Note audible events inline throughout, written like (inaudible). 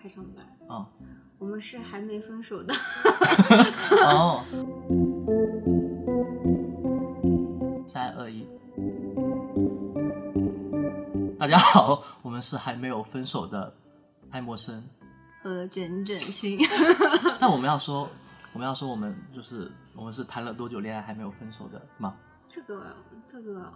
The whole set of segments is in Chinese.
开场白。啊、我们是还没分手的。(laughs) 哦，三二一，大家好，我们是还没有分手的爱默生。和整整心，(laughs) 那我们要说，我们要说，我们就是我们是谈了多久恋爱还没有分手的吗？这个这个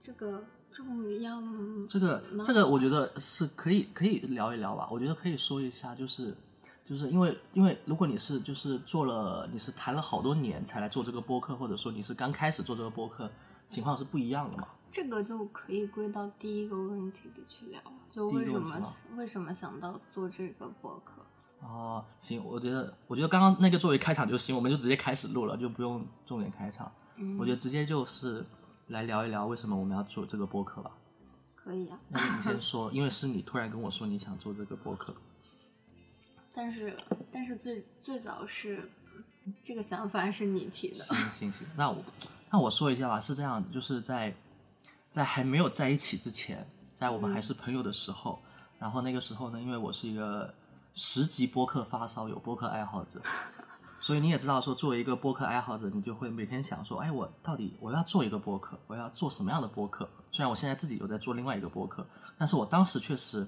这个重要吗？这个这个，我觉得是可以可以聊一聊吧。我觉得可以说一下，就是就是因为因为如果你是就是做了你是谈了好多年才来做这个播客，或者说你是刚开始做这个播客，情况是不一样的嘛。这个就可以归到第一个问题里去聊，就为什么为什么想到做这个播客？哦，行，我觉得我觉得刚刚那个作为开场就行，我们就直接开始录了，就不用重点开场。嗯我觉得直接就是来聊一聊为什么我们要做这个播客吧。可以啊，那你先说，因为是你突然跟我说你想做这个播客。但是但是最最早是这个想法是你提的，行行行，那我那我说一下吧，是这样子，就是在在还没有在一起之前，在我们还是朋友的时候，然后那个时候呢，因为我是一个十级播客发烧友、播客爱好者，所以你也知道说，作为一个播客爱好者，你就会每天想说，哎，我到底我要做一个播客，我要做什么样的播客？虽然我现在自己有在做另外一个播客，但是我当时确实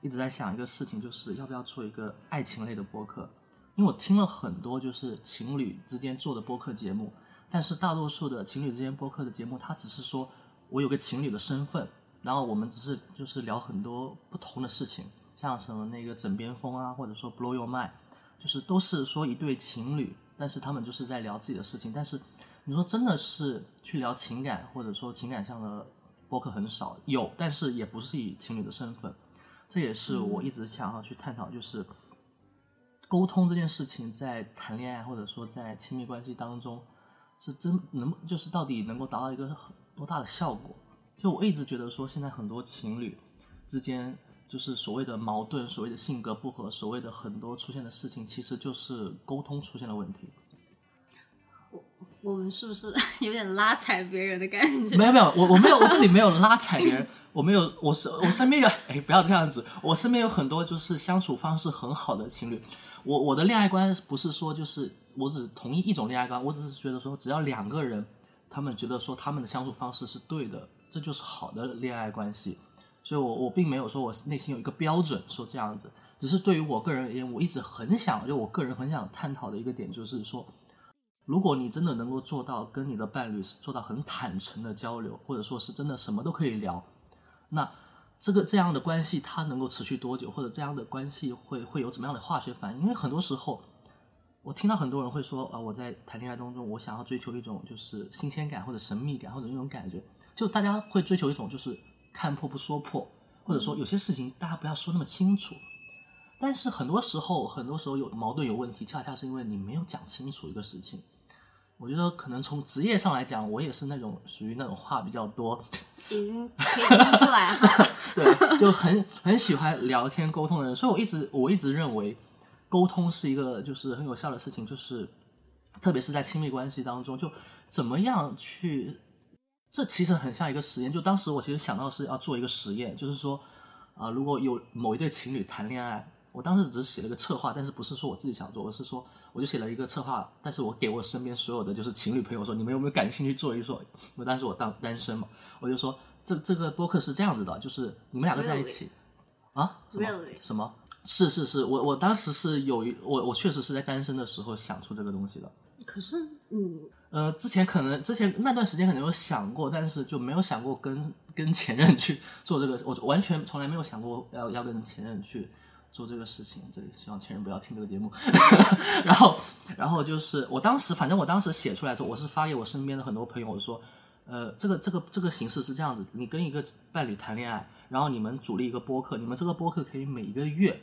一直在想一个事情，就是要不要做一个爱情类的播客。因为我听了很多就是情侣之间做的播客节目，但是大多数的情侣之间播客的节目，它只是说我有个情侣的身份，然后我们只是就是聊很多不同的事情，像什么那个枕边风啊，或者说 Blow Your Mind，就是都是说一对情侣，但是他们就是在聊自己的事情。但是你说真的是去聊情感，或者说情感上的播客很少，有，但是也不是以情侣的身份。这也是我一直想要去探讨，就是沟通这件事情，在谈恋爱或者说在亲密关系当中，是真能就是到底能够达到一个很多大的效果？就我一直觉得说，现在很多情侣之间，就是所谓的矛盾、所谓的性格不合、所谓的很多出现的事情，其实就是沟通出现了问题。我我们是不是 (laughs) 有点拉踩别人的感觉？没有没有，我我没有，我这里没有拉踩别人，(laughs) 我没有，我是我身边有，哎，不要这样子，我身边有很多就是相处方式很好的情侣，我我的恋爱观不是说就是我只同意一种恋爱观，我只是觉得说只要两个人他们觉得说他们的相处方式是对的，这就是好的恋爱关系。所以我我并没有说我内心有一个标准说这样子，只是对于我个人而言，我一直很想，就我个人很想探讨的一个点就是说。如果你真的能够做到跟你的伴侣是做到很坦诚的交流，或者说是真的什么都可以聊，那这个这样的关系它能够持续多久，或者这样的关系会会有怎么样的化学反应？因为很多时候，我听到很多人会说啊，我在谈恋爱当中，我想要追求一种就是新鲜感或者神秘感或者那种感觉，就大家会追求一种就是看破不说破，或者说有些事情大家不要说那么清楚。但是很多时候，很多时候有矛盾有问题，恰恰是因为你没有讲清楚一个事情。我觉得可能从职业上来讲，我也是那种属于那种话比较多，已经可以听出来哈。(laughs) 对，就很很喜欢聊天沟通的人，所以我一直我一直认为，沟通是一个就是很有效的事情，就是特别是在亲密关系当中，就怎么样去，这其实很像一个实验。就当时我其实想到是要做一个实验，就是说啊、如果有某一对情侣谈恋爱。我当时只是写了个策划，但是不是说我自己想做，我是说我就写了一个策划，但是我给我身边所有的就是情侣朋友说，你们有没有感兴趣做一做？因为当时我当单身嘛，我就说这这个播客是这样子的，就是你们两个在一起啊？什么 Really？什么？是是是，我我当时是有一我我确实是在单身的时候想出这个东西的。可是，嗯，呃，之前可能之前那段时间可能有想过，但是就没有想过跟跟前任去做这个，我完全从来没有想过要要跟前任去做这个事情。这里希望前任不要听这个节目。(laughs) 然后，然后就是我当时，反正我当时写出来的时候，我是发给我身边的很多朋友，我说，呃，这个这个这个形式是这样子，你跟一个伴侣谈恋爱，然后你们组立一个播客，你们这个播客可以每一个月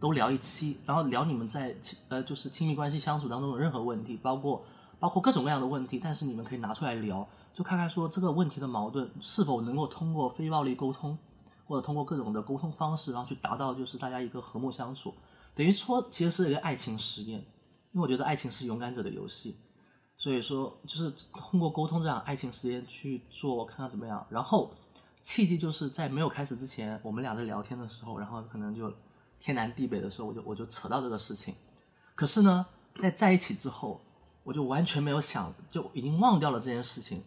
都聊一期，然后聊你们在亲呃就是亲密关系相处当中的任何问题，包括包括各种各样的问题，但是你们可以拿出来聊，就看看说这个问题的矛盾是否能够通过非暴力沟通，或者通过各种的沟通方式，然后去达到就是大家一个和睦相处，等于说其实是一个爱情实验，因为我觉得爱情是勇敢者的游戏。所以说，就是通过沟通这样爱情实验去做，看看怎么样。然后契机就是在没有开始之前，我们俩在聊天的时候，然后可能就天南地北的时候，我就我就扯到这个事情。可是呢，在在一起之后，我就完全没有想，就已经忘掉了这件事情。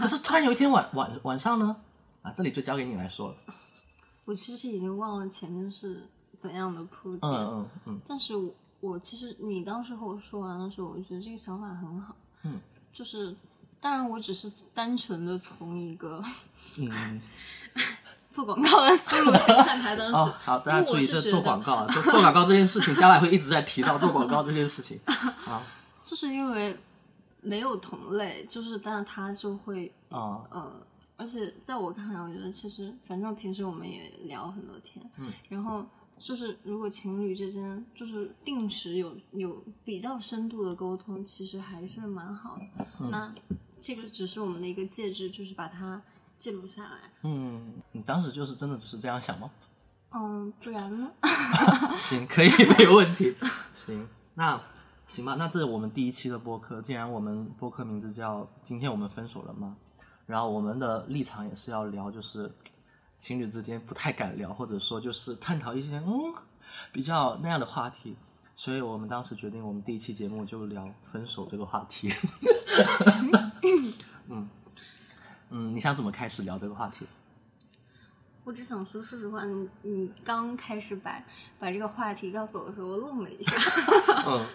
可是突然有一天晚晚晚上呢，啊，这里就交给你来说了。我其实已经忘了前面是怎样的铺垫，嗯嗯嗯，但是我我其实你当时和我说完的时候，我觉得这个想法很好，嗯，就是当然我只是单纯的从一个嗯，(laughs) 做广告的思路去看他当时，(laughs) 哦，好，大家注意，这做广告啊，做做广告这件事情，将来会一直在提到做广告这件事情。啊就是因为没有同类，就是但是他就会啊，呃，而且在我看来，我觉得其实反正平时我们也聊很多天，嗯，然后就是如果情侣之间就是定时有有比较深度的沟通，其实还是蛮好的。嗯那这个只是我们的一个介质，就是把它记录下来。嗯，你当时就是真的只是这样想吗？嗯，不然呢？(laughs) 行，可以，没有问题。(laughs) 行，那行吧，那这是我们第一期的播客。既然我们播客名字叫“今天我们分手了吗”，然后我们的立场也是要聊，就是情侣之间不太敢聊，或者说就是探讨一些嗯比较那样的话题。所以我们当时决定，我们第一期节目就聊分手这个话题。(laughs) 嗯嗯，你想怎么开始聊这个话题？我只想说，说实话，你你刚开始把把这个话题告诉我的时候，我愣了一下。嗯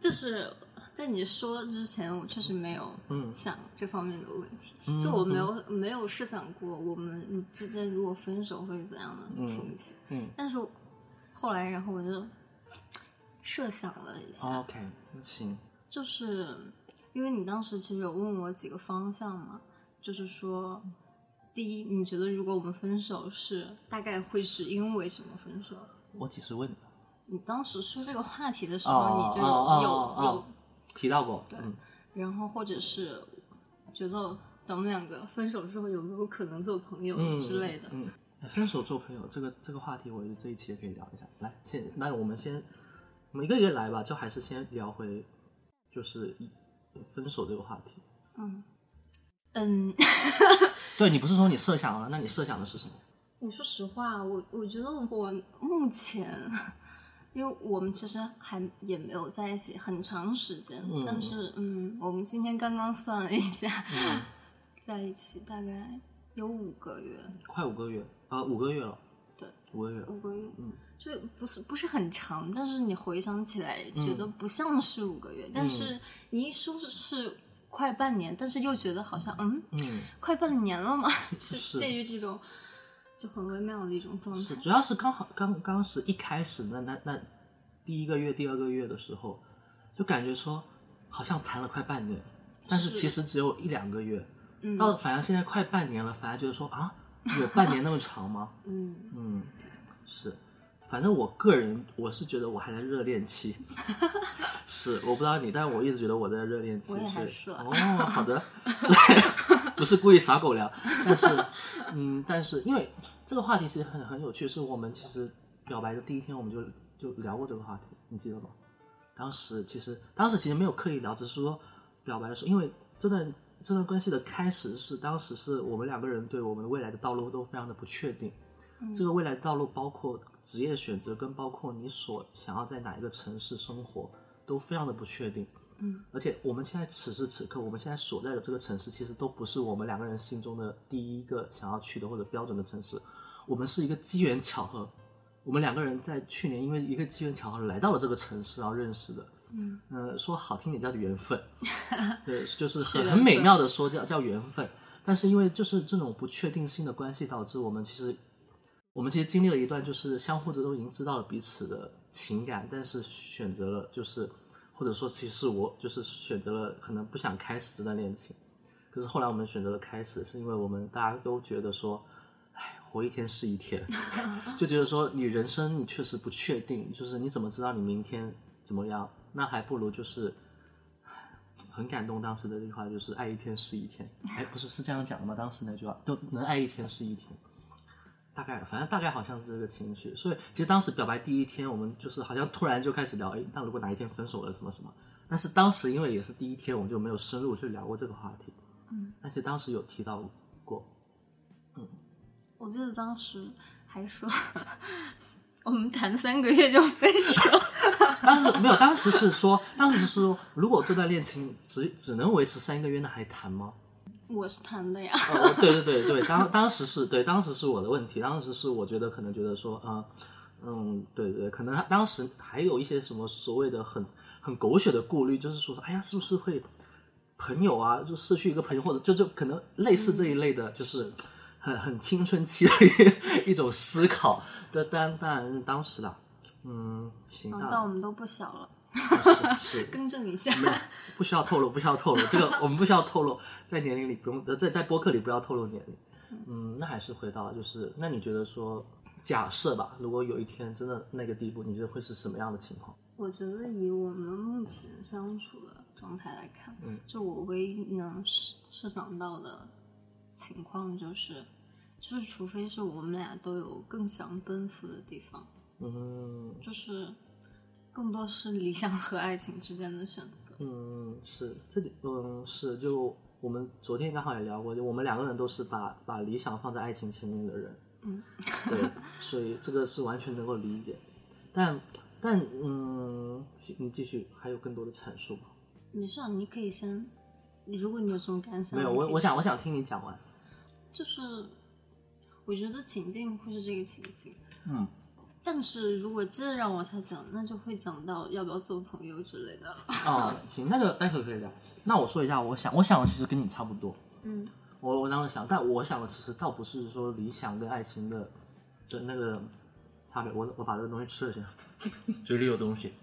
就是在你说之前，我确实没有嗯想这方面的问题，就我没有没有设想过我们之间如果分手会是怎样的情形。嗯但是后来，然后我就设想了一下，，OK，行，就是因为你当时其实有问我几个方向嘛，就是说，第一，你觉得如果我们分手是大概会是因为什么分手？我几时问的？你当时说这个话题的时候，哦你就有、哦有提到过，对嗯，然后或者是觉得咱们两个分手之后有没有可能做朋友嗯之类的？嗯，分手做朋友这个这个话题，我觉得这一期也可以聊一下。来，先那我们先，我们一个一个来吧，就还是先聊回，就是分手这个话题。嗯嗯，(laughs) 对你不是说你设想了，那你设想的是什么？你说实话，我我觉得我目前，因为我们其实还也没有在一起很长时间，嗯。但是嗯，我们今天刚刚算了一下，嗯。(laughs) 在一起大概有五个月，快五个月啊、五个月了。对，五个月。五个月，嗯，就不是不是很长，但是你回想起来觉得不像是五个月，嗯。但是你一说是快半年，但是又觉得好像嗯，嗯，快半年了嘛，(laughs) 就是介于这种就很微妙的一种状态是，。主要是刚好刚刚是一开始那那那第一个月、第二个月的时候，就感觉说好像谈了快半年，但是是其实只有一两个月。嗯到反而现在快半年了，反而觉得说啊，有半年那么长吗？嗯，嗯，是，反正我个人我是觉得我还在热恋期，(laughs) 是我不知道你，但我一直觉得我在热恋期。我也还所以是啊哦，(laughs) 好的，是不是故意撒狗粮？但是，嗯，但是因为这个话题其实很很有趣，是我们其实表白的第一天我们就就聊过这个话题，你记得吗？当时其实当时其实没有刻意聊，只是说表白的时候，因为这段这段关系的开始是当时是我们两个人对我们未来的道路都非常的不确定。这个未来的道路包括职业选择，跟包括你所想要在哪一个城市生活，都非常的不确定。嗯，而且我们现在此时此刻，我们现在所在的这个城市，其实都不是我们两个人心中的第一个想要去的或者标准的城市。我们是一个机缘巧合，我们两个人在去年因为一个机缘巧合来到了这个城市，然后认识的。嗯，呃，说好听点叫缘分，(laughs) 对，就是很很美妙的说叫叫缘分。但是因为就是这种不确定性的关系，导致我们其实我们其实经历了一段，就是相互的都已经知道了彼此的情感，但是选择了就是或者说其实我就是选择了可能不想开始这段恋情。可是后来我们选择了开始，是因为我们大家都觉得说，哎，活一天是一天，(laughs) 就觉得说你人生你确实不确定，就是你怎么知道你明天怎么样？那还不如就是。唉很感动，当时的那句话就是“爱一天是一天”。哎，不是是这样讲的吗？当时那句话，就能爱一天是一天。大概，反正大概好像是这个情绪。所以其实当时表白第一天，我们就是好像突然就开始聊，哎，那如果哪一天分手了，什么什么。但是当时因为也是第一天，我们就没有深入去聊过这个话题。嗯，但是当时有提到过。嗯我记得当时还说，(laughs) 我们谈三个月就分手，(laughs) 当时没有，当时是说，当时是说，如果这段恋情只只能维持三个月，那还谈吗？我是谈的呀。哦，对对对对，当 (laughs) 当时是对，当时是我的问题，当时是我觉得可能觉得说，啊、嗯，对对，可能他当时还有一些什么所谓的很很狗血的顾虑，就是说，哎呀，是不是会朋友啊，就失去一个朋友，或者就就可能类似这一类的，就是很很青春期的一 (laughs) 一种思考。这当当然是当时啦，嗯，行，啊当但我们都不小了，然是是 (laughs) 更正一下。不需要透露，不需要透露，这个我们不需要透露，在年龄里不用，呃，在在播客里不要透露年龄。嗯，那还是回到就是，那你觉得说，假设吧，如果有一天真的那个地步，你觉得会是什么样的情况？我觉得以我们目前相处的状态来看，嗯就我唯一能设设想到的情况就是，就是除非是我们俩都有更想奔赴的地方，嗯就是更多是理想和爱情之间的选择。嗯，是这里，嗯是，就我们昨天刚好也聊过，就我们两个人都是把把理想放在爱情前面的人，嗯，(laughs) 对，所以这个是完全能够理解，但但嗯，你继续，还有更多的阐述吗？没事啊，你可以先，如果你有什么感想，没有，我我想我想听你讲完。就是，我觉得情境会是这个情境，嗯，但是如果真的让我再讲，那就会讲到要不要做朋友之类的。(laughs) 哦，行，那个待会儿可以聊。那我说一下，我想我想的其实跟你差不多。嗯，我我当时想，但我想的其实倒不是说理想跟爱情的就那个差别。我我把这个东西吃了先，嘴里有东西。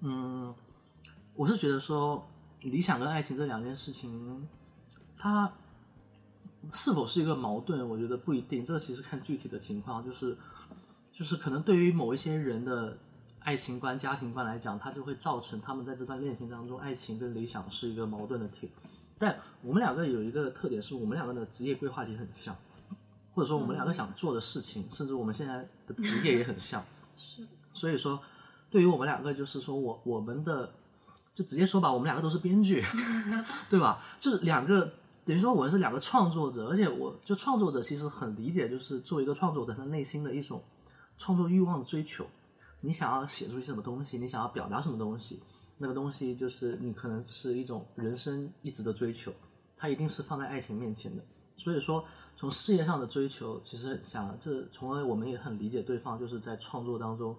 嗯，我是觉得说理想跟爱情这两件事情，它是否是一个矛盾，我觉得不一定。这个其实看具体的情况，就是就是可能对于某一些人的爱情观、家庭观来讲，它就会造成他们在这段恋情当中，爱情跟理想是一个矛盾的体。但我们两个有一个特点，是我们两个的职业规划其实很像，或者说我们两个想做的事情，甚至我们现在的职业也很像。(laughs) 是，所以说，对于我们两个，就是说我我们的，就直接说吧，我们两个都是编剧，(laughs) 对吧？就是两个，等于说我们是两个创作者，而且我就创作者其实很理解，就是作为一个创作者，他内心的一种创作欲望的追求。你想要写出什么东西，你想要表达什么东西，那个东西就是你可能是一种人生一直的追求，它一定是放在爱情面前的。所以说，从事业上的追求，其实想，这从而我们也很理解对方，就是在创作当中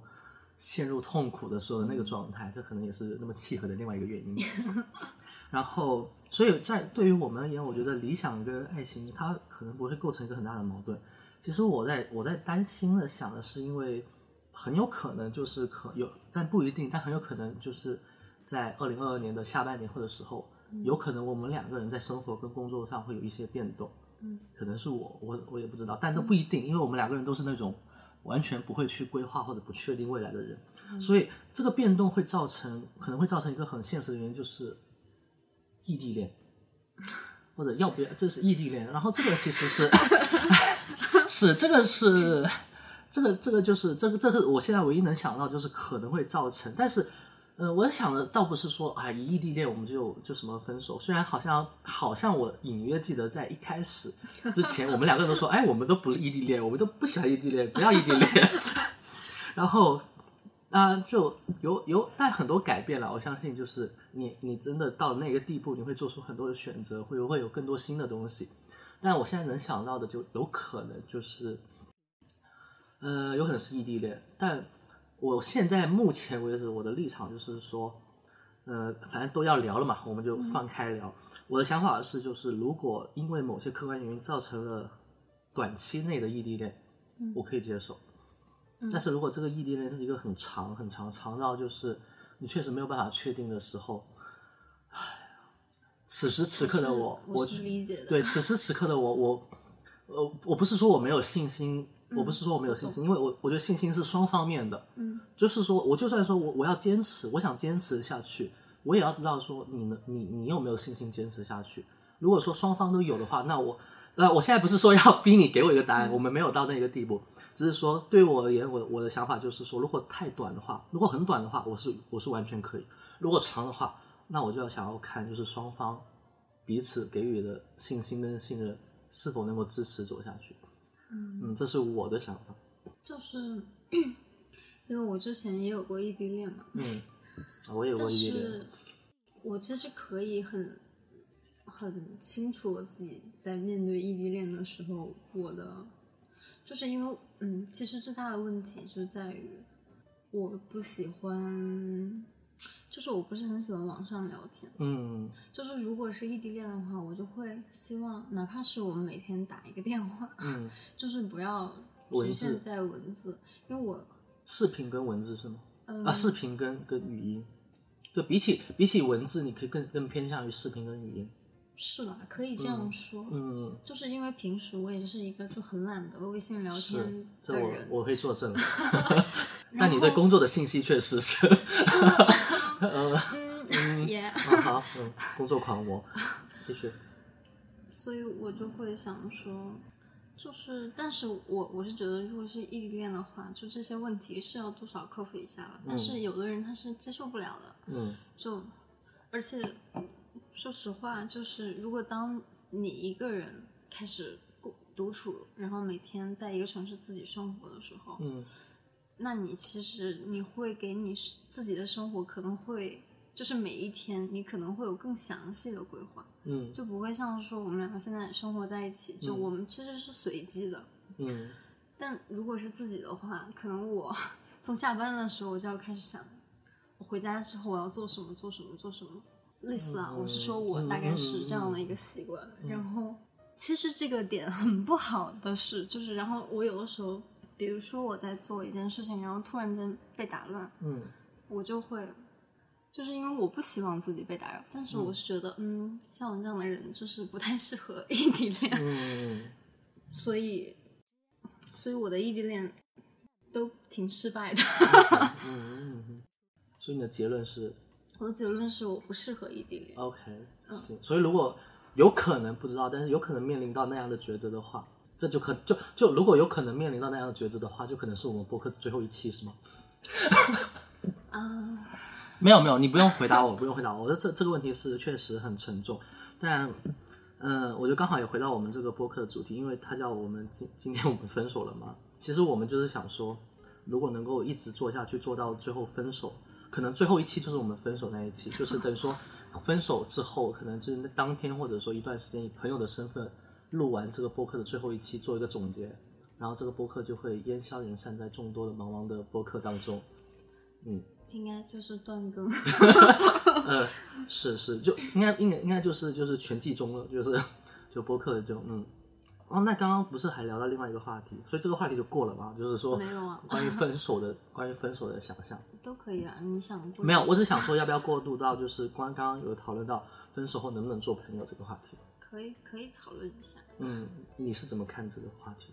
陷入痛苦的时候的那个状态，这可能也是那么契合的另外一个原因。(laughs) 然后，所以在对于我们而言，我觉得理想跟爱情，它可能不会构成一个很大的矛盾。其实我在我在担心的想的是，因为很有可能就是可有，但不一定，但很有可能就是在二零二二年的下半年或者时候，有可能我们两个人在生活跟工作上会有一些变动。嗯，可能是我，我我也不知道，但都不一定，因为我们两个人都是那种完全不会去规划或者不确定未来的人，所以这个变动会造成可能会造成一个很现实的原因，就是异地恋，或者要不要这是异地恋，然后这个其实是 (laughs) 是这个是这个这个就是这个这个我现在唯一能想到就是可能会造成，但是。呃，我想的倒不是说，啊，一异地恋我们就就什么分手。虽然好像好像我隐约记得在一开始 (laughs) 之前，我们两个人都说，哎，我们都不异地恋，我们都不喜欢异地恋，不要异地恋。(laughs) 然后，啊、就有有，但很多改变了。我相信，就是你你真的到那个地步，你会做出很多的选择，会会有更多新的东西。但我现在能想到的，就有可能就是，呃，有可能是异地恋，但。我现在目前为止，我的立场就是说，呃，反正都要聊了嘛，我们就放开聊。我的想法是，就是如果因为某些客观原因造成了短期内的异地恋，我可以接受。但是如果这个异地恋是一个很长、很长、长到就是你确实没有办法确定的时候，唉，此时此刻的我，我是理解的。对，此时此刻的我，我，呃，我不是说我没有信心。我不是说我没有信心，因为我我觉得信心是双方面的，嗯，就是说我就算说我我要坚持，我想坚持下去，我也要知道说你能，你你有没有信心坚持下去？如果说双方都有的话，那我呃，我现在不是说要逼你给我一个答案，我们没有到那个地步，只是说对我而言，我我的想法就是说，如果太短的话，如果很短的话，我是我是完全可以；如果长的话，那我就要想要看就是双方彼此给予的信心跟信任是否能够支持走下去。嗯，这是我的想法。就是 (clears throat) 因为我之前也有过异地恋嘛，嗯，啊我也有过异地恋，我其实可以很很清楚我自己在面对异地恋的时候，我的就是因为嗯，其实最大的问题就是在于我不喜欢，就是我不是很喜欢网上聊天。嗯就是如果是异地恋的话，我就会希望哪怕是我们每天打一个电话，嗯，(laughs) 就是不要局限在文字，因为我视频跟文字是吗？嗯啊，视频跟跟语音，就比起比起文字，你可以更更偏向于视频跟语音。是啦，可以这样说，嗯，就是因为平时我也是一个就很懒得微信聊是天，这我的人，我可以作证。(laughs) (laughs) 那你对工作的信息确实是，嗯，也，啊好，嗯，工作狂魔，继续。所以我就会想说，就是，但是我我是觉得，如果是异地恋的话，就这些问题是要多少克服一下了。但是有的人他是接受不了的，嗯就而且说实话，就是如果当你一个人开始孤独处，然后每天在一个城市自己生活的时候，嗯那你其实你会给你自己的生活可能会就是每一天你可能会有更详细的规划，嗯就不会像说我们两个现在生活在一起，就我们其实是随机的。嗯 (laughs) 但如果是自己的话，可能我 (laughs) 从下班的时候我就要开始想，我回家之后我要做什么，做什么，做什么。类似啊，我是说我大概是这样的一个习惯。然后，其实这个点很不好的是，就是然后我有的时候，比如说我在做一件事情，然后突然间被打乱，嗯我就会，就是因为我不希望自己被打扰，但是我是觉得，嗯，像我这样的人就是不太适合异地恋。嗯 (laughs) 所以，所以我的异地恋都挺失败的。嗯嗯，所以你的结论是 (laughs) 我的结论是我不适合异地恋。OK，行。所以如果有可能不知道，但是有可能面临到那样的抉择的话，这就可就就如果有可能面临到那样的抉择的话，就可能是我们播客的最后一期，是吗？(laughs) 啊，没有没有，你不用回答我，不用回答我。我的这这个问题是确实很沉重，但嗯、呃我觉得刚好也回到我们这个播客的主题，因为它叫我们今今天我们分手了嘛。其实我们就是想说，如果能够一直做下去，做到最后分手，可能最后一期就是我们分手那一期，就是等于说分手之后，可能就是那当天或者说一段时间以朋友的身份录完这个播客的最后一期，做一个总结，然后这个播客就会烟消云散在众多的茫茫的播客当中。嗯应该就是断更。(laughs) 呃，是是，就应该应该应该就是就是全季中了，就是 (laughs) 就播客就嗯。哦，那刚刚不是还聊到另外一个话题，所以这个话题就过了吗？就是说没有啊关于分手的关于分手的想象，都可以啊，你想过？没有，我只想说要不要过渡到就是刚刚有讨论到分手后能不能做朋友这个话题。可以可以讨论一下。嗯，你是怎么看这个话题？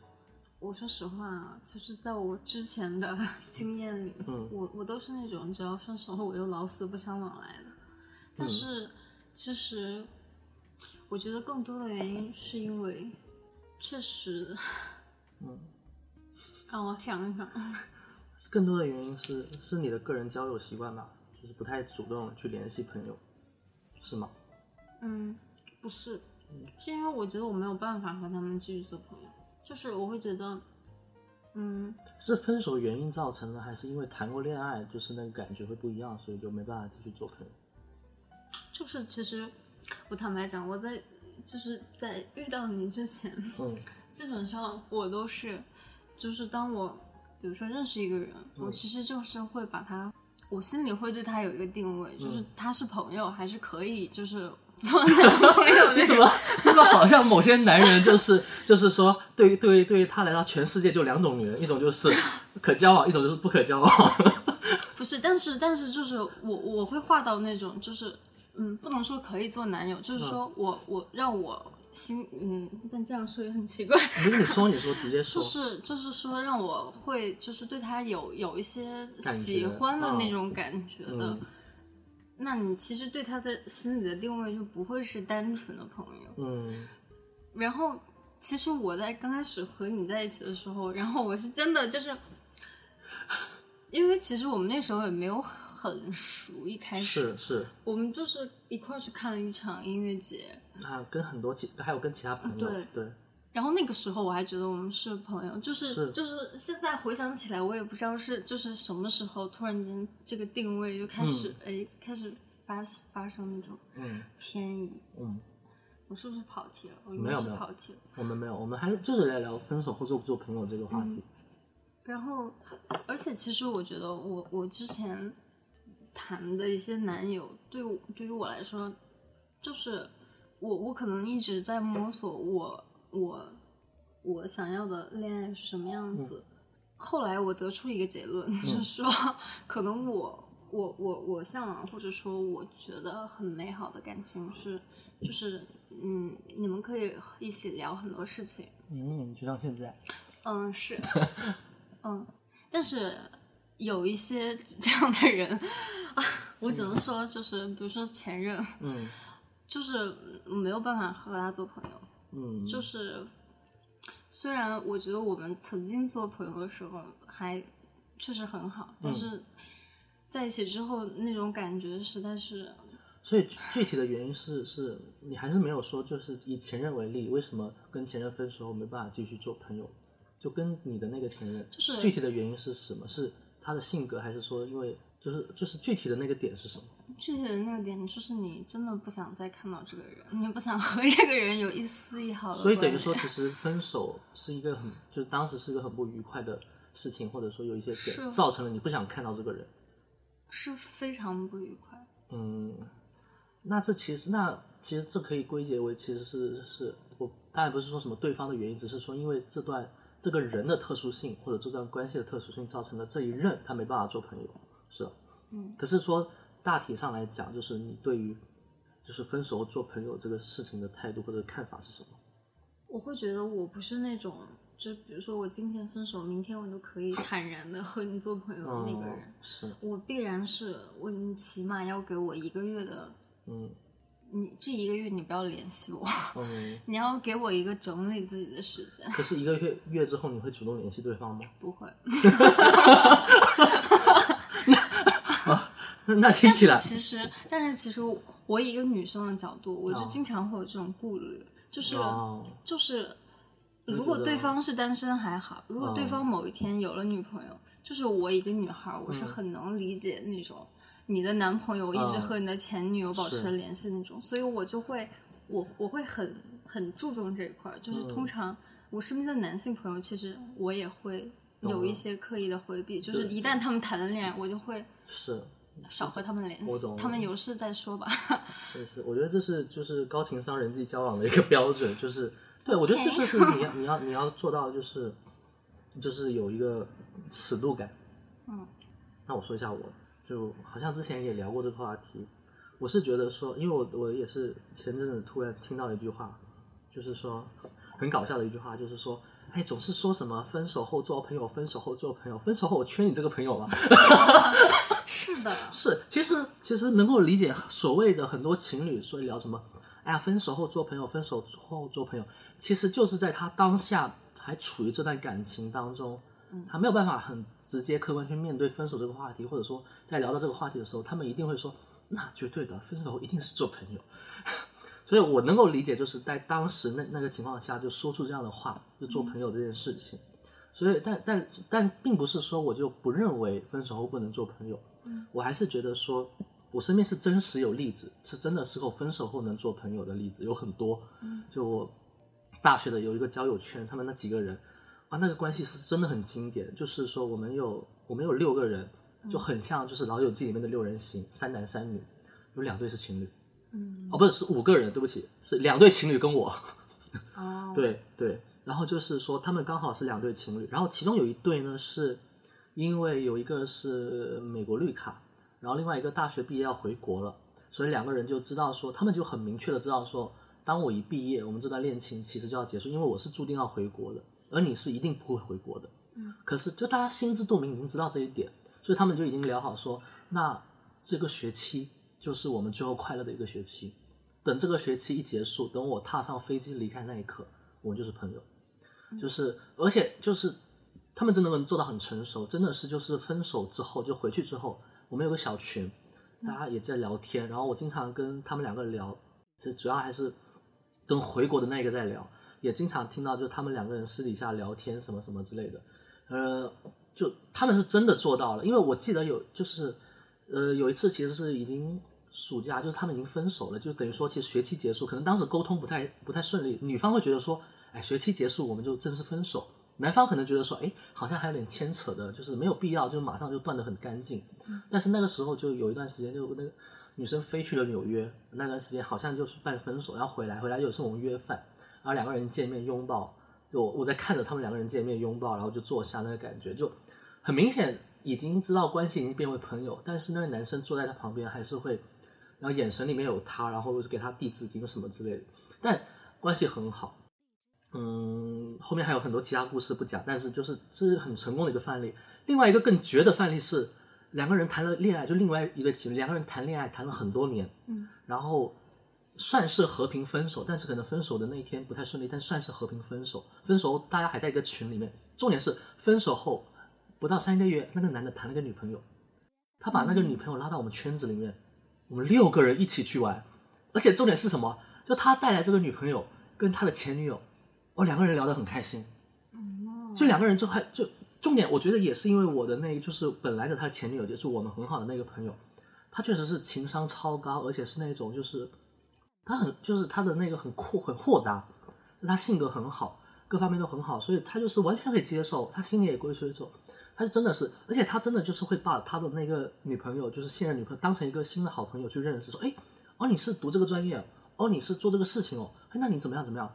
我说实话啊，就是在我之前的 (laughs) 经验里，嗯我我都是那种只要分手后我就老死不相往来的。但是其实我觉得更多的原因是因为确实，嗯，让我想一想，(laughs) 更多的原因是是你的个人交友习惯吧，就是不太主动去联系朋友，是吗？嗯，不是，是因为我觉得我没有办法和他们继续做朋友，就是我会觉得，嗯，是分手原因造成的，还是因为谈过恋爱，就是那个感觉会不一样，所以就没办法继续做朋友？就是其实我坦白讲，我在就是在遇到你之前，嗯。(laughs) 基本上我都是，就是当我比如说认识一个人，我其实就是会把他，我心里会对他有一个定位，就是他是朋友还是可以就是做男朋友的你怎么怎么好像某些男人就是 (laughs) 就是说，对于对于对于他来到全世界就两种女人，一种就是可交往，一种就是不可交往。(laughs) 不是，但是但是就是我我会画到那种就是嗯，不能说可以做男友，就是说我我让我心嗯，但这样说也很奇怪，不是你说你说直接说，就是就是说让我会就是对他有有一些喜欢的那嗯种感觉的。嗯那你其实对他的心里的定位就不会是单纯的朋友。嗯。然后，其实我在刚开始和你在一起的时候，然后我是真的就是，因为其实我们那时候也没有很熟，一开始是是，我们就是一块去看了一场音乐节，啊，跟很多其还有跟其他朋友对。对，然后那个时候我还觉得我们是朋友，就是是就是现在回想起来，我也不知道是就是什么时候突然间这个定位就开始哎、开始发发生那种嗯偏移。嗯，我是不是跑题了？我应该是没有没有跑题了。我们没有，我们还是就是来聊分手后做不做朋友这个话题。然后，而且其实我觉得我我之前谈的一些男友，对我对于我来说，就是我我可能一直在摸索我我我想要的恋爱是什么样子。后来我得出一个结论，就是说，可能我我我我向往或者说我觉得很美好的感情是，就是嗯，你们可以一起聊很多事情，嗯，就像现在，嗯，是，(laughs) 嗯，但是有一些这样的人啊，我只能说，就是比如说前任，嗯。就是没有办法和他做朋友。嗯，就是虽然我觉得我们曾经做朋友的时候还确实很好，但是在一起之后那种感觉实在是，所以具体的原因是是你还是没有说，就是以前任为例，为什么跟前任分手后没办法继续做朋友？就跟你的那个前任，就是具体的原因是什么？是他的性格，还是说因为就是就是具体的那个点是什么？具体的那个点就是你真的不想再看到这个人，你不想 (laughs) 和这个人有一丝一毫的所以等于说，其实分手是一个很，就是当时是一个很不愉快的事情，或者说有一些是点造成了你不想看到这个人。是非常不愉快。嗯，那这其实那其实这可以归结为其实是是我当然不是说什么对方的原因，只是说因为这段这个人的特殊性或者这段关系的特殊性造成了这一任他没办法做朋友，是吧？嗯。可是说大体上来讲，就是你对于就是分手后做朋友这个事情的态度或者看法是什么？我会觉得我不是那种，就比如说我今天分手，明天我都可以坦然的和你做朋友的那个人。嗯、是，我必然是我，你起码要给我一个月的，嗯你这一个月你不要联系我，嗯。(laughs) 你要给我一个整理自己的时间。可是一个月月之后，你会主动联系对方吗？不会，(laughs) 那 (laughs) 那听起来，其实，但是其实我我以一个女生的角度，我就哦。经常会有这种顾虑，就是、哦，就是，如果对方是单身还好，如果对哦。方某一天有了女朋友，就是我一个女孩我是很能理解那种你的男朋友一直哦。和你的前女友保持是。着联系那种，所以我就会我我会很很注重这一块儿，就是嗯。通常我身边的男性朋友，其实我也会有一些刻意的回避，就是一旦他们谈了恋爱，我就会是少和他们联系，他们有事再说吧。(laughs) 是是，我觉得这是就是高情商人际交往的一个标准，就是对我觉得这就是你要你要你要做到就是就是有一个尺度感。嗯，那我说一下我，就好像之前也聊过这个话题，我是觉得说，因为我我也是前阵子突然听到一句话，就是说很搞笑的一句话，就是说。哎，总是说什么分手后做朋友，分手后做朋友，分手后我缺你这个朋友吗？(laughs) 是的，是，其实其实能够理解所谓的很多情侣说聊什么，哎呀，分手后做朋友，分手后做朋友，其实就是在他当下还处于这段感情当中，他没有办法很直接客观去面对分手这个话题，或者说在聊到这个话题的时候，他们一定会说，那绝对的，分手后一定是做朋友。(laughs) 所以我能够理解，就是在当时那那个情况下就说出这样的话，就做朋友这件事情。所以，但但但并不是说我就不认为分手后不能做朋友，我还是觉得说，我身边是真实有例子，是真的时候分手后能做朋友的例子有很多。就我大学的有一个交友圈，他们那几个人啊，那个关系是真的很经典。就是说，我们有我们有六个人，就很像就是《老友记》里面的六人行，三男三女，有两对是情侣。嗯，哦，不是，是五个人，对不起，是两对情侣跟我。哦，(laughs) 对对，然后就是说他们刚好是两对情侣，然后其中有一对呢是因为有一个是美国绿卡，然后另外一个大学毕业要回国了，所以两个人就知道说，他们就很明确的知道说，当我一毕业，我们这段恋情其实就要结束，因为我是注定要回国的，而你是一定不会回国的。嗯，可是就大家心知肚明，已经知道这一点，所以他们就已经聊好说，那这个学期就是我们最后快乐的一个学期。等这个学期一结束，等我踏上飞机离开那一刻，我们就是朋友。就是，而且就是他们真的能做到很成熟，真的是就是分手之后就回去之后，我们有个小群，大家也在聊天，然后我经常跟他们两个聊，其实主要还是跟回国的那个在聊，也经常听到，就他们两个人私底下聊天什么什么之类的，呃，就他们是真的做到了，因为我记得有就是，呃，有一次其实是已经暑假，就是他们已经分手了，就等于说其实学期结束，可能当时沟通不太不太顺利，女方会觉得说，哎，学期结束我们就正式分手，男方可能觉得说，哎，好像还有点牵扯的，就是没有必要，就马上就断得很干净，但是那个时候就有一段时间就那个。女生飞去了纽约，那段时间好像就是办分手，要回来，回来有这种约饭，然后两个人见面拥抱，就我我在看着他们两个人见面拥抱，然后就坐下，那个感觉就很明显，已经知道关系已经变为朋友，但是那个男生坐在他旁边还是会，然后眼神里面有他，然后给他递纸巾什么之类的，但关系很好。嗯，后面还有很多其他故事不讲，但是就是这是很成功的一个范例。另外一个更绝的范例是。两个人谈了恋爱，就另外一个情侣，两个人谈恋爱谈了很多年，嗯，然后算是和平分手，但是可能分手的那一天不太顺利，但算是和平分手。分手后大家还在一个群里面，重点是分手后不到三个月，那个男的谈了个女朋友，他把那个女朋友拉到我们圈子里面，我们六个人一起去玩，而且重点是什么？就他带来这个女朋友跟他的前女友，哦，两个人聊得很开心，就两个人就还就。重点，我觉得也是因为我的那，就是本来的他的前女友，就是我们很好的那个朋友，他确实是情商超高，而且是那种就是他很就是他的那个很阔很豁达，他性格很好，各方面都很好，所以他就是完全可以接受，他心里也归接受，他就真的是，而且他真的就是会把他的那个女朋友，就是现任女朋友当成一个新的好朋友去认识，说，哎，哦你是读这个专业，哦你是做这个事情哦，哎那你怎么样怎么样？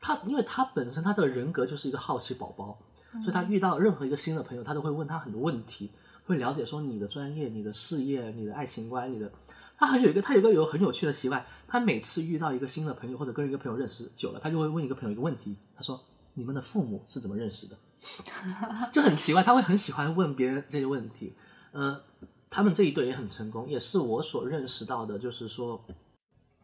他因为他本身他的人格就是一个好奇宝宝。所以他遇到任何一个新的朋友，他都会问他很多问题，会了解说你的专业、你的事业、你的爱情观、你的。他很有一个，他有一个有很有趣的习惯，他每次遇到一个新的朋友或者跟一个朋友认识久了，他就会问一个朋友一个问题，他说：“你们的父母是怎么认识的？” (laughs) 就很奇怪，他会很喜欢问别人这些问题。呃，他们这一对也很成功，也是我所认识到的，就是说，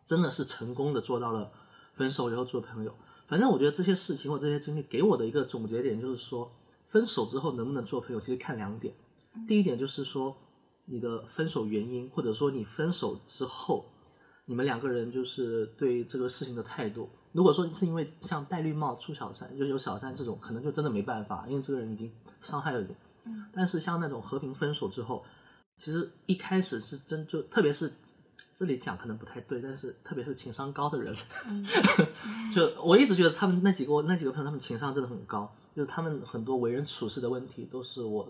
真的是成功的做到了分手以后做朋友。反正我觉得这些事情或这些经历给我的一个总结点就是说，分手之后能不能做朋友，其实看两点。第一点就是说，你的分手原因，或者说你分手之后，你们两个人就是对这个事情的态度。如果说是因为像戴绿帽出小三，就是有小三这种，可能就真的没办法，因为这个人已经伤害了你。但是像那种和平分手之后，其实一开始是真就，特别是。这里讲可能不太对，但是特别是情商高的人，(laughs) 就我一直觉得他们那几个那几个朋友，他们情商真的很高，就是他们很多为人处事的问题都是我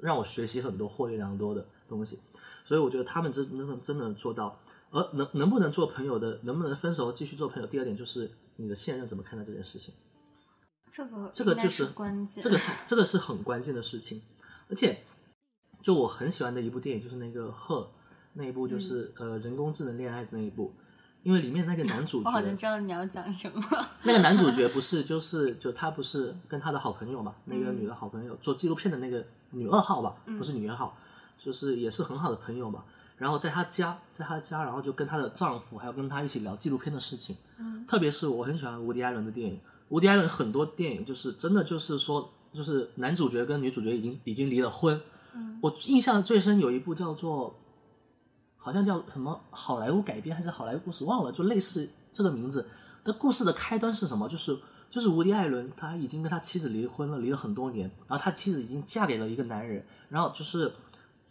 让我学习很多获益良多的东西，所以我觉得他们真能真的做到。而能能不能做朋友的，能不能分手继续做朋友，第二点就是你的现任怎么看待这件事情。这个这个就是关键，这个是这个是很关键的事情，而且就我很喜欢的一部电影就是那个《鹤》。那一部就是呃人工智能恋爱的那一部，因为里面那个男主角，我好像知道你要讲什么。那个男主角不是就是就他不是跟他的好朋友嘛，那个女的好朋友做纪录片的那个女二号吧，不是女二号，就是也是很好的朋友嘛。然后在他家，在他家，然后就跟她的丈夫还有跟她一起聊纪录片的事情。嗯，特别是我很喜欢伍迪·艾伦的电影，伍迪·艾伦很多电影就是真的就是说，就是男主角跟女主角已经已经离了婚。嗯，我印象最深有一部叫做。好像叫什么好莱坞改编还是好莱坞故事忘了，就类似这个名字。的故事的开端是什么？就是就是伍迪·艾伦他已经跟他妻子离婚了，离了很多年，然后他妻子已经嫁给了一个男人，然后就是，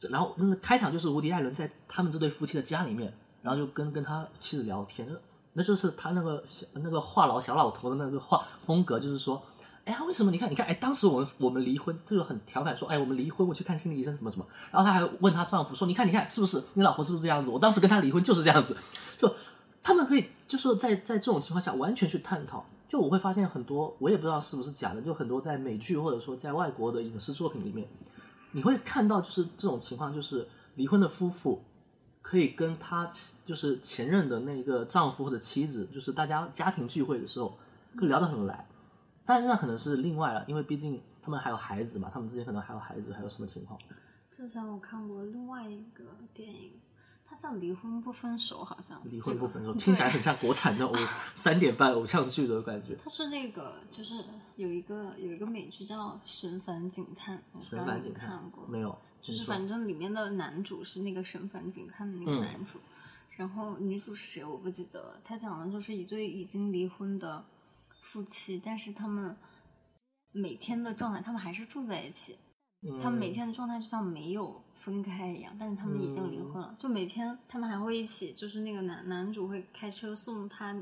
然后那开场就是伍迪·艾伦在他们这对夫妻的家里面，然后就跟跟他妻子聊天，那就是他那个小那个话痨小老头的那个话风格，就是说。哎呀，为什么？你看，你看，哎，当时我们我们离婚，这就很调侃说，哎，我们离婚，我去看心理医生什么什么。然后她还问她丈夫说，你看，你看，是不是你老婆是不是这样子？我当时跟她离婚就是这样子。就他们可以就是在在这种情况下完全去探讨。就我会发现很多，我也不知道是不是假的，就很多在美剧或者说在外国的影视作品里面，你会看到就是这种情况，就是离婚的夫妇可以跟他就是前任的那个丈夫或者妻子，就是大家家庭聚会的时候，可以聊得很来。但那可能是另外了，因为毕竟他们还有孩子嘛，他们之间可能还有孩子，还有什么情况？之前我看过另外一个电影，它叫《离婚不分手》，好像离婚不分手听起来很像国产的偶 (laughs) 三点半偶像剧的感觉。它是那个，就是有一个有一个美剧叫《神烦警探》，神烦警探看过没有？就是反正里面的男主是那个神烦警探的那个男主，然后女主是谁我不记得了。他讲的就是一对已经离婚的。夫妻，但是他们每天的状态，他们还是住在一起。嗯他们每天的状态就像没有分开一样，但是他们已经离婚了。就每天他们还会一起，就是那个男男主会开车送他，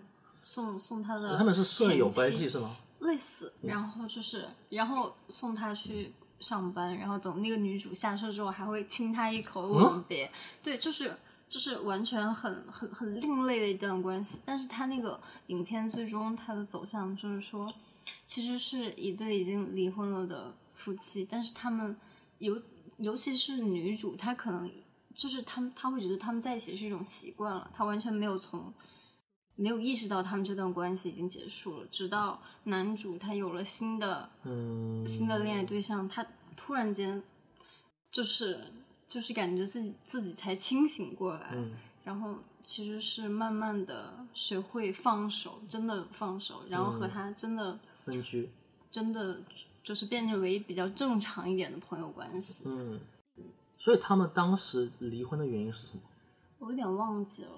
送送他的他们是舍友关系是吗？类似，然后就是然后送他去上班，然后等那个女主下车之后还会亲他一口吻别，对，就是就是完全很很很另类的一段关系。但是他那个影片最终它的走向就是说，其实是一对已经离婚了的夫妻，但是他们尤尤其是女主，她可能就是他们他会觉得他们在一起是一种习惯了，他完全没有从。没有意识到他们这段关系已经结束了，直到男主他有了新的嗯，新的恋爱对象，他突然间就是就是感觉自己自己才清醒过来，嗯。然后其实是慢慢的学会放手，真的放手，然后和嗯。他真的、分居，真的就是变成为比较正常一点的朋友关系。嗯，所以他们当时离婚的原因是什么？我有点忘记了，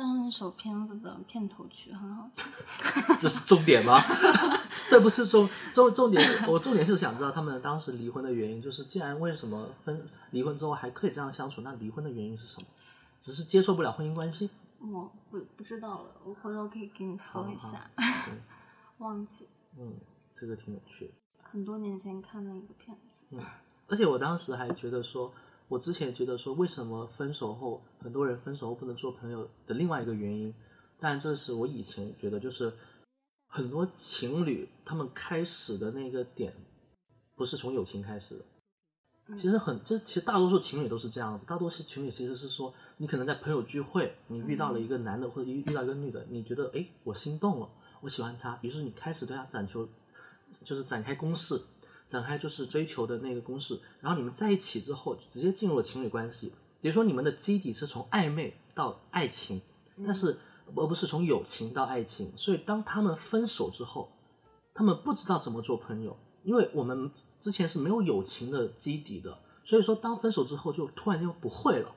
但是那首片子的片头曲很好听。(laughs) 这是重点吗？(laughs) 这不是重重重点，我重点是想知道他们当时离婚的原因，就是既然为什么分离婚之后还可以这样相处，那离婚的原因是什么？只是接受不了婚姻关系？我不不知道了，我回头可以给你搜一下，(laughs) 忘记嗯，这个挺有趣的。很多年前看的一个片子。嗯而且我当时还觉得说，我之前觉得说，为什么分手后很多人分手后不能做朋友的另外一个原因，但这是我以前觉得就是很多情侣他们开始的那个点不是从友情开始的。其实很，这其实大多数情侣都是这样子。大多数情侣其实是说，你可能在朋友聚会，你遇到了一个男的或者遇遇到一个女的，你觉得哎，我心动了，我喜欢他，于是你开始对他展求，就是展开攻势，展开就是追求的那个公式，然后你们在一起之后，直接进入了情侣关系。比如说你们的基底是从暧昧到爱情，但是而不是从友情到爱情。所以当他们分手之后，他们不知道怎么做朋友，因为我们之前是没有友情的基底的，所以说当分手之后就突然间不会了，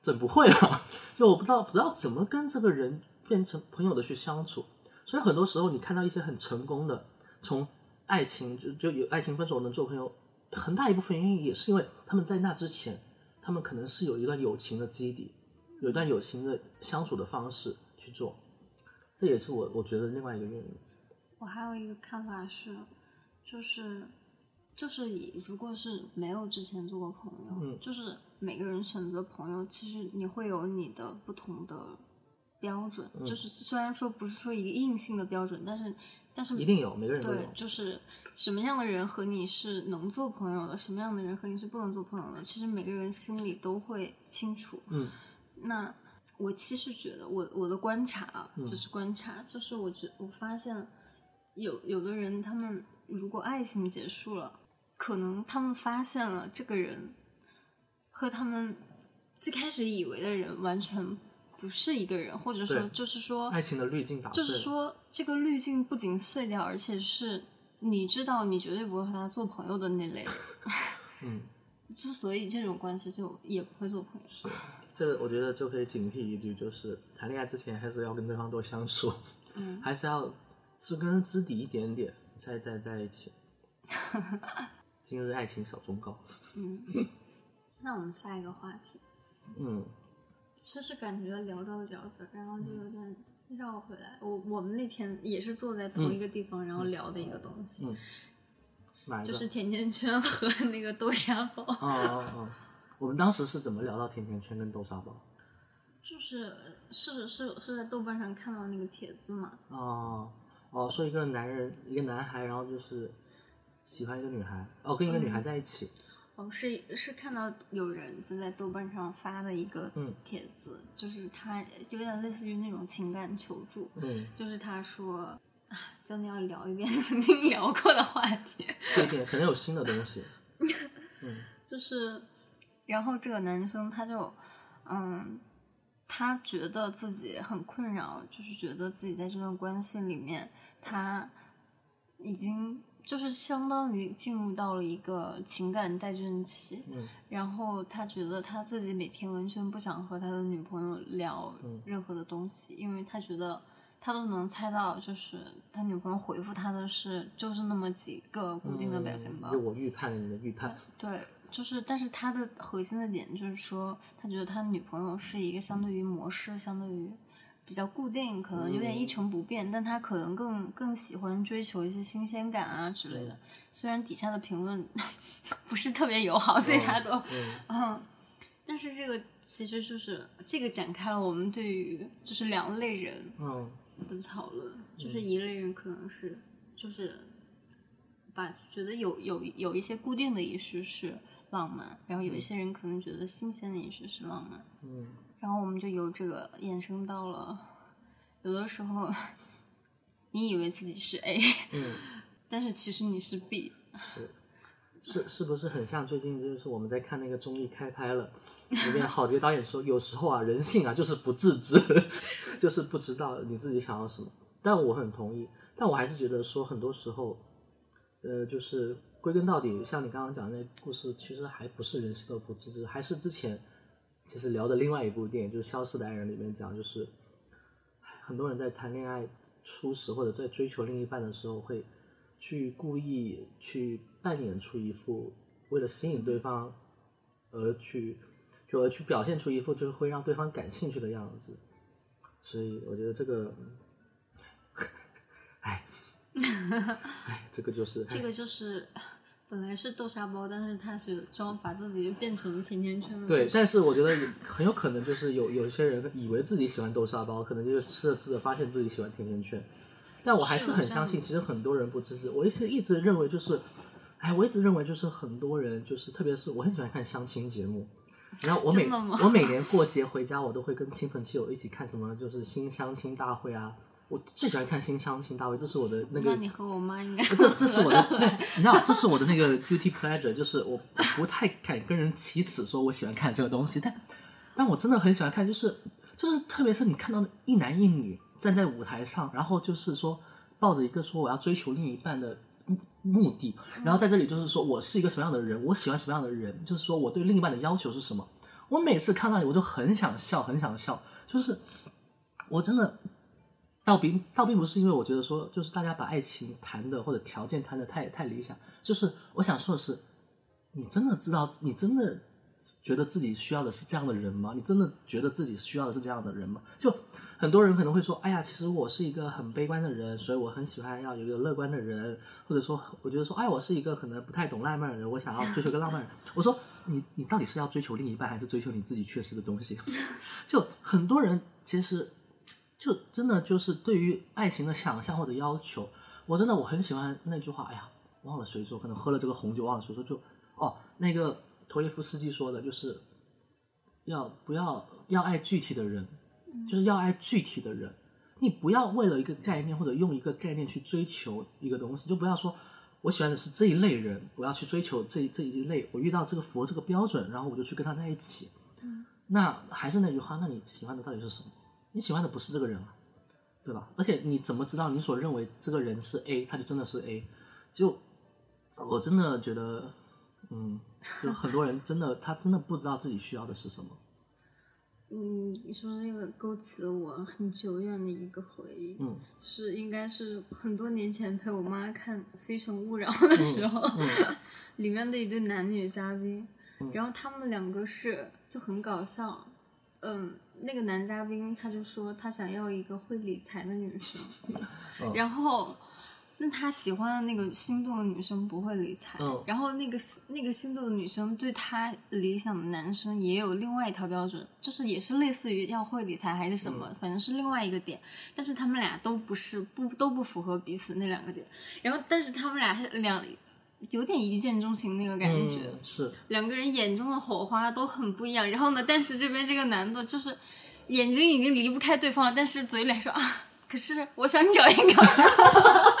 整不会了，(laughs) 就我不知道不知道怎么跟这个人变成朋友的去相处。所以很多时候你看到一些很成功的，从爱情就就有爱情分手能做朋友，很大一部分原因也是因为他们在那之前，他们可能是有一段友情的基底，有一段友情的相处的方式去做，这也是我我觉得另外一个原因。我还有一个看法是，就是就是以如果是没有之前做过朋友，嗯就是每个人选择朋友，其实你会有你的不同的标准，嗯就是虽然说不是说一个硬性的标准，但是但是一定有，每个人都对有，。就是什么样的人和你是能做朋友的，什么样的人和你是不能做朋友的，其实每个人心里都会清楚。嗯，那我其实觉得我我的观察啊，嗯只是观察，就是我觉我发现有有的人，他们如果爱情结束了，可能他们发现了这个人和他们最开始以为的人完全不是一个人，或者说就是说爱情的滤镜打碎。就是说，这个滤镜不仅碎掉，而且是你知道你绝对不会和他做朋友的那类人。(laughs) 嗯，(laughs) 之所以这种关系就也不会做朋友。这我觉得就可以警惕一句，就是谈恋爱之前还是要跟对方多相处，嗯，还是要知根知底一点点，再再在一起。(laughs) 今日爱情小忠告。嗯那我们下一个话题，嗯，其实感觉聊着聊着，然后就有点绕回来。我我们那天也是坐在同一个地方，然后聊的一个东西？就是甜甜圈和那个豆沙包。哦哦哦，我们当时是怎么聊到甜甜圈跟豆沙包？(laughs) 就是是是是在豆瓣上看到那个帖子嘛，哦哦，说一个男人，一个男孩，然后就是喜欢一个女孩，哦，跟一个女孩在一起。哦，是是看到有人就在豆瓣上发的一个嗯帖子，就是他有点类似于那种情感求助，嗯，就是他说，啊，真的要聊一遍 (laughs) 曾经聊过的话题，对对，可能有新的东西。(laughs) 就是，然后这个男生他就，嗯，他觉得自己很困扰，就是觉得自己在这段关系里面，他已经就是相当于进入到了一个情感待倦期，嗯然后他觉得他自己每天完全不想和他的女朋友聊任何的东西，因为他觉得他都能猜到，就是他女朋友回复他的是就是那么几个固定的表情包。就我预判了你的预判。对，就是，但是他的核心的点就是说，他觉得他女朋友是一个相对于模式，相对于比较固定，可能有点一成不变，但他可能更更喜欢追求一些新鲜感啊之类的。虽然底下的评论 (laughs) 不是特别友好，对他都，(laughs) 嗯，但是这个其实就是这个展开了我们对于就是两类人嗯。的讨论，就是一类人可能是就是把觉得有有有一些固定的仪式是浪漫，然后有一些人可能觉得新鲜的仪式是浪漫，嗯，然后我们就由这个衍生到了，有的时候你以为自己是 A，嗯，但是其实你是 B，是是是不是很像最近就是我们在看那个综艺开拍了，里面郝杰导演说，有时候啊人性啊就是不自知，(laughs) 就是不知道你自己想要什么。但我很同意，但我还是觉得说很多时候，呃，就是归根到底，像你刚刚讲的那个故事，其实还不是人性的不自知，还是之前其实聊的另外一部电影，就是《消失的爱人》里面讲，就是很多人在谈恋爱初始或者在追求另一半的时候，会去故意去扮演出一副为了吸引对方而去就而去表现出一副就是会让对方感兴趣的样子，所以我觉得这个，(laughs) 哎，(laughs) 哎，这个就是这个就是本来是豆沙包，但是他是装把自己变成甜甜圈了。对，但是我觉得很有可能就是有有些人以为自己喜欢豆沙包，可能就是吃着吃着发现自己喜欢甜甜圈。但我还是很相信，其实很多人不支持。我一直一直认为就是，哎，我一直认为就是很多人就是，特别是我很喜欢看相亲节目。然后我每我每年过节回家，我都会跟亲朋戚友一起看什么，就是新相亲大会啊。我最喜欢看新相亲大会，这是我的那个那你和我妈应该这这是我的，(laughs) 对，你知道，这是我的那个 guilty pleasure，就是我不太敢跟人启齿说我喜欢看这个东西，但但我真的很喜欢看，就是就是特别是你看到一男一女站在舞台上，然后就是说抱着一个说我要追求另一半的目目的，然后在这里就是说我是一个什么样的人，我喜欢什么样的人，就是说我对另一半的要求是什么。我每次看到你，我就很想笑，很想笑，就是我真的。倒并倒并不是因为我觉得说，就是大家把爱情谈的或者条件谈的太太理想，就是我想说的是，你真的知道，你真的觉得自己需要的是这样的人吗？你真的觉得自己需要的是这样的人吗？就很多人可能会说，哎呀，其实我是一个很悲观的人，所以我很喜欢要有一个乐观的人，或者说，我觉得说，哎，我是一个可能不太懂浪漫的人，我想要追求一个浪漫人。我说，你你到底是要追求另一半，还是追求你自己缺失的东西？(laughs) 就很多人其实。就真的就是对于爱情的想象或者要求，我真的我很喜欢那句话。哎呀，忘了谁说，可能喝了这个红酒忘了谁说。就哦，那个陀耶夫斯基说的，就是要不要要爱具体的人，就是要爱具体的人。你不要为了一个概念或者用一个概念去追求一个东西，就不要说我喜欢的是这一类人，我要去追求这这一类，我遇到这个符合这个标准，然后我就去跟他在一起。那还是那句话，那你喜欢的到底是什么？你喜欢的不是这个人啊，对吧？而且你怎么知道你所认为这个人是 A，他就真的是 A？就我真的觉得，嗯，就很多人真的他真的不知道自己需要的是什么。嗯，你说那个勾起了我很久远的一个回忆，嗯，是应该是很多年前陪我妈看《非诚勿扰》的时候，(laughs) 里面的一对男女嘉宾，然后他们两个是就很搞笑，嗯，那个男嘉宾他就说他想要一个会理财的女生，(laughs) 然后。那他喜欢的那个心动的女生不会理财，嗯然后那个那个心动的女生对他理想的男生也有另外一条标准，就是也是类似于要会理财还是什么，反正是另外一个点。但是他们俩都不是不都不符合彼此那两个点，然后但是他们俩两有点一见钟情那个感觉，嗯，是，两个人眼中的火花都很不一样。然后呢，但是这边这个男的就是眼睛已经离不开对方了，但是嘴里还说啊，可是我想找一个。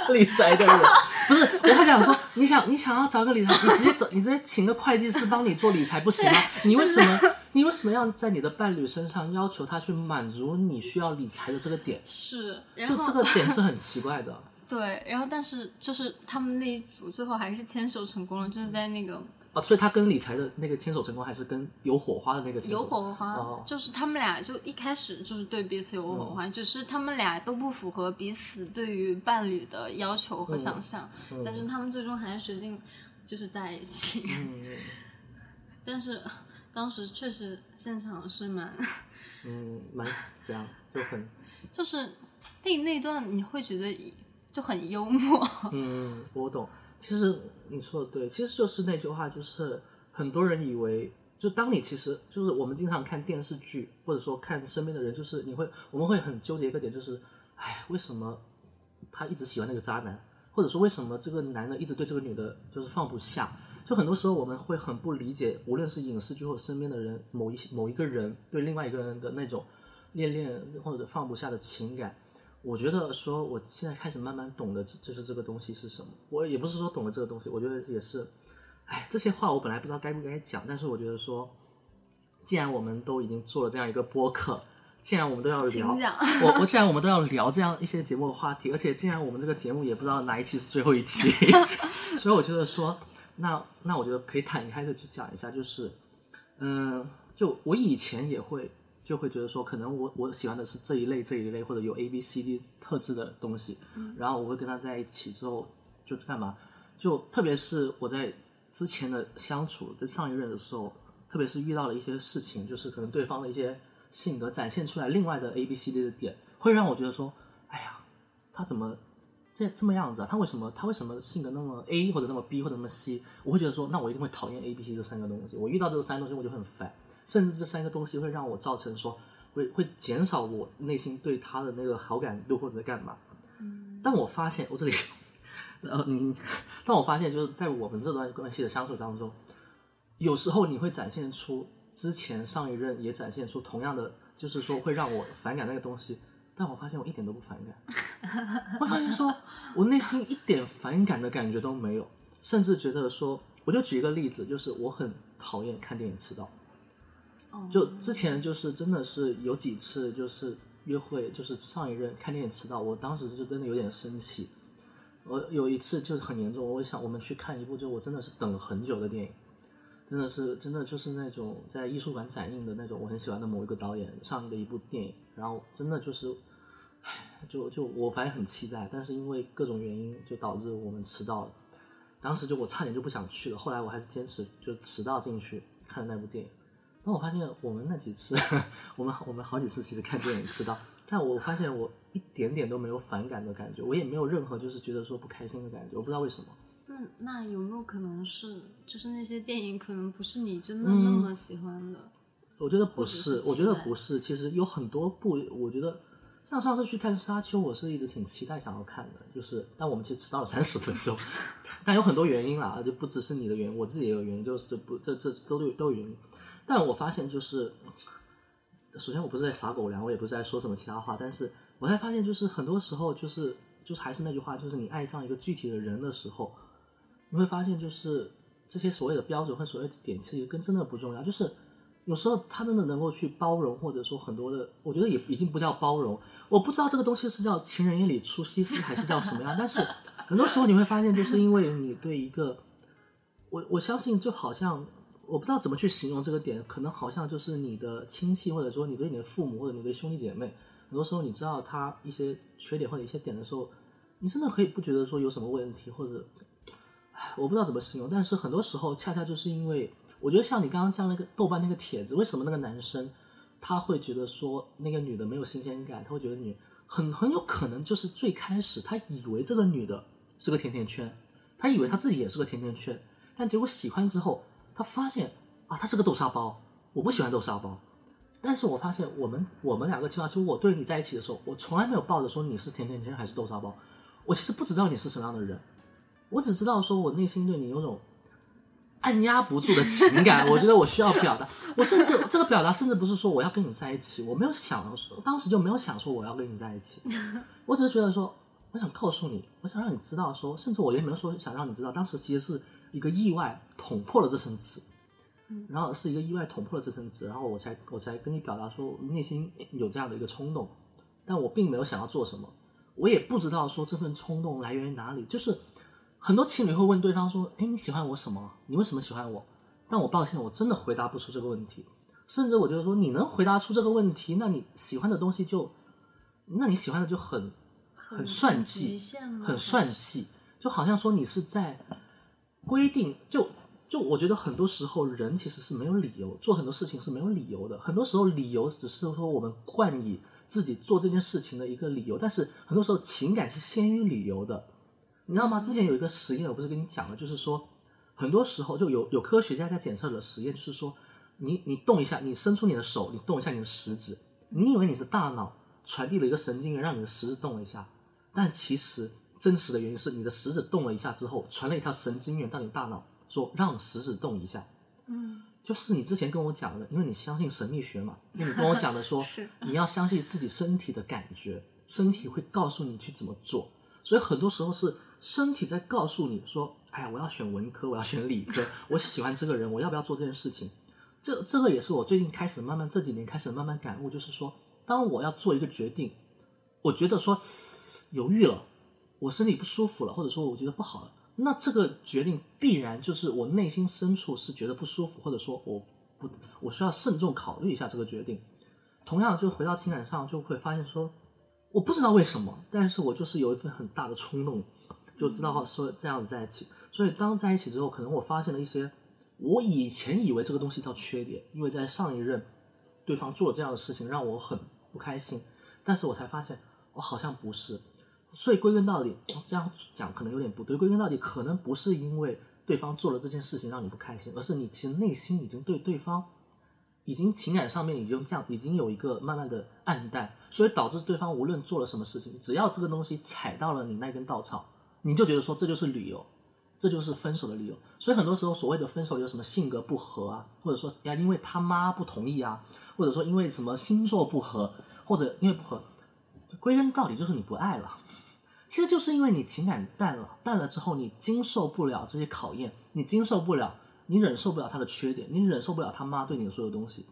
(laughs) 理财的人不是，我不想说，你想你想要找个理财，你直接找，你直接请个会计师帮你做理财不行吗？(laughs) 你为什么你为什么要在你的伴侣身上要求他去满足你需要理财的这个点？是，然后就这个点是很奇怪的。对，然后但是就是他们那一组最后还是牵手成功了，就是在那个哦，所以他跟理财的那个牵手成功，还是跟有火花的那个牵手有火花，哦就是他们俩就一开始就是对彼此有火花，只是他们俩都不符合彼此对于伴侣的要求和想象，但是他们最终还是决定就是在一起。(laughs) 嗯但是当时确实现场是蛮，(laughs) 嗯，蛮这样就很就是那那段你会觉得就很幽默，(laughs) 嗯，我懂。其实你说的对，其实就是那句话，就是很多人以为，就当你其实就是我们经常看电视剧，或者说看身边的人，就是你会我们会很纠结一个点，就是，哎，为什么他一直喜欢那个渣男，或者说为什么这个男的一直对这个女的就是放不下？就很多时候我们会很不理解，无论是影视剧或身边的人，某一某一个人对另外一个人的那种恋恋或者放不下的情感。我觉得说，我现在开始慢慢懂得，就是这个东西是什么。我也不是说懂了这个东西，我觉得也是，哎，这些话我本来不知道该不该讲，但是我觉得说，既然我们都已经做了这样一个播客，既然我们都要聊。我我既然我们都要聊这样一些节目的话题，而且既然我们这个节目也不知道哪一期是最后一期，(laughs) 所以我觉得说，那那我觉得可以坦开的去讲一下，就是，嗯，就我以前也会就会觉得说，可能我我喜欢的是这一类这一类或者有 A B C D 特质的东西，然后我会跟他在一起之后就干嘛？就特别是我在之前的相处，在上一任的时候，特别是遇到了一些事情，就是可能对方的一些性格展现出来另外的 A B C D 的点，会让我觉得说，哎呀，他怎么这这么样子啊？他为什么他为什么性格那么 A 或者那么 B 或者那么 C？我会觉得说，那我一定会讨厌 A B C 这三个东西。我遇到这三个东西我就很烦，甚至这三个东西会让我造成说，会会减少我内心对他的那个好感度或者干嘛。但我发现我这里，呃，你，(laughs) 但我发现就是在我们这段关系的相处当中，有时候你会展现出之前上一任也展现出同样的，就是说会让我反感那个东西，但我发现我一点都不反感，(laughs) 我发现说我内心一点反感的感觉都没有，甚至觉得说，我就举一个例子，就是我很讨厌看电影迟到。就之前就是真的是有几次就是约会，就是上一任看电影迟到，我当时就真的有点生气。我有一次就是很严重，我想我们去看一部就我真的是等了很久的电影，真的是真的就是那种在艺术馆展映的那种我很喜欢的某一个导演上映的一部电影，然后真的就是，唉，就就我反正很期待，但是因为各种原因就导致我们迟到了。当时就我差点就不想去了，后来我还是坚持就迟到进去看的那部电影。但我发现我们那几次，(laughs) 我们我们好几次其实看电影迟到，但我发现我一点点都没有反感的感觉，我也没有任何就是觉得说不开心的感觉，我不知道为什么。那那有没有可能是，就是那些电影可能不是你真的那么喜欢的？我觉得不是我觉得不是。其实有很多部，我觉得像上次去看《沙丘》，我是一直挺期待想要看的，就是但我们其实迟到了三十分钟，(laughs) 但有很多原因啦，就不只是你的原因，我自己也有原因，就是这不这这都有都有原因。但我发现就是，首先我不是在撒狗粮，我也不是在说什么其他话，但是我才发现就是很多时候就是就是还是那句话，就是你爱上一个具体的人的时候，你会发现就是这些所谓的标准和所谓的点，其实跟真的不重要。就是有时候他真的能够去包容，或者说很多的，我觉得也已经不叫包容。我不知道这个东西是叫情人眼里出西施，还是叫什么样。但是很多时候你会发现，就是因为你对一个，我我相信就好像我不知道怎么去形容这个点，可能好像就是你的亲戚，或者说你对你的父母或者你的兄弟姐妹，很多时候你知道他一些缺点或者一些点的时候，你真的可以不觉得说有什么问题，或者唉我不知道怎么形容，但是很多时候恰恰就是因为，我觉得像你刚刚讲那个豆瓣那个帖子，为什么那个男生他会觉得说那个女的没有新鲜感，他会觉得女很很有可能就是最开始他以为这个女的是个甜甜圈，他以为他自己也是个甜甜圈，但结果喜欢之后，他发现啊，他是个豆沙包，我不喜欢豆沙包。但是我发现我们我们两个起码是我对你在一起的时候，我从来没有抱着说你是甜甜圈还是豆沙包，我其实不知道你是什么样的人，我只知道说我内心对你有种按压不住的情感，我觉得我需要表达。我甚至这个表达甚至不是说我要跟你在一起，我没有想说，当时就没有想说我要跟你在一起，(laughs) 我只是觉得说，我想告诉你，我想让你知道说，甚至我也没有说想让你知道，当时其实是一个意外捅破了这层纸。然后是一个意外捅破了这层纸，然后我才我才跟你表达说，内心有这样的一个冲动，但我并没有想要做什么，我也不知道说这份冲动来源于哪里。就是很多情侣会问对方说：“哎，你喜欢我什么？你为什么喜欢我？”但我抱歉，我真的回答不出这个问题。甚至我觉得说，你能回答出这个问题，那你喜欢的东西就，那你喜欢的就很很算计，很算计，就好像说你是在规定，就就我觉得很多时候人其实是没有理由做很多事情是没有理由的，很多时候理由只是说我们冠以自己做这件事情的一个理由，但是很多时候情感是先于理由的，你知道吗？之前有一个实验，我不是跟你讲了，就是说很多时候就有有科学家在检测的实验，就是说你你动一下，你伸出你的手，你动一下你的食指，你以为你是大脑传递了一个神经元让你的食指动了一下。但其实真实的原因是你的食指动了一下之后，传了一条神经元到你大脑，说让食指动一下。嗯，就是你之前跟我讲的，因为你相信神秘学嘛，你跟我讲的说 (laughs) 你要相信自己身体的感觉，身体会告诉你去怎么做。所以很多时候是身体在告诉你说，哎呀，我要选文科，我要选理科，我喜欢这个人，我要不要做这件事情？这这个也是我最近开始慢慢这几年开始慢慢感悟，就是说，当我要做一个决定，我觉得说。犹豫了，我身体不舒服了，或者说我觉得不好了，那这个决定必然就是我内心深处是觉得不舒服，或者说我不我需要慎重考虑一下这个决定。同样，就回到情感上，就会发现说，我不知道为什么，但是我就是有一份很大的冲动，就知道说这样子在一起。所以当在一起之后，可能我发现了一些我以前以为这个东西叫缺点，因为在上一任对方做这样的事情让我很不开心，但是我才发现我好像不是。所以归根到底，这样讲可能有点不对。归根到底，可能不是因为对方做了这件事情让你不开心，而是你其实内心已经对对方，已经情感上面已经这样，已经有一个慢慢的暗淡，所以导致对方无论做了什么事情，只要这个东西踩到了你那根稻草，你就觉得说这就是理由，这就是分手的理由。所以很多时候所谓的分手有什么性格不合啊，或者说呀因为他妈不同意啊，或者说因为什么星座不合，或者因为不合，归根到底就是你不爱了。其实就是因为你情感淡了，淡了之后你经受不了这些考验，你经受不了，你忍受不了他的缺点，你忍受不了他妈对你的所有东西。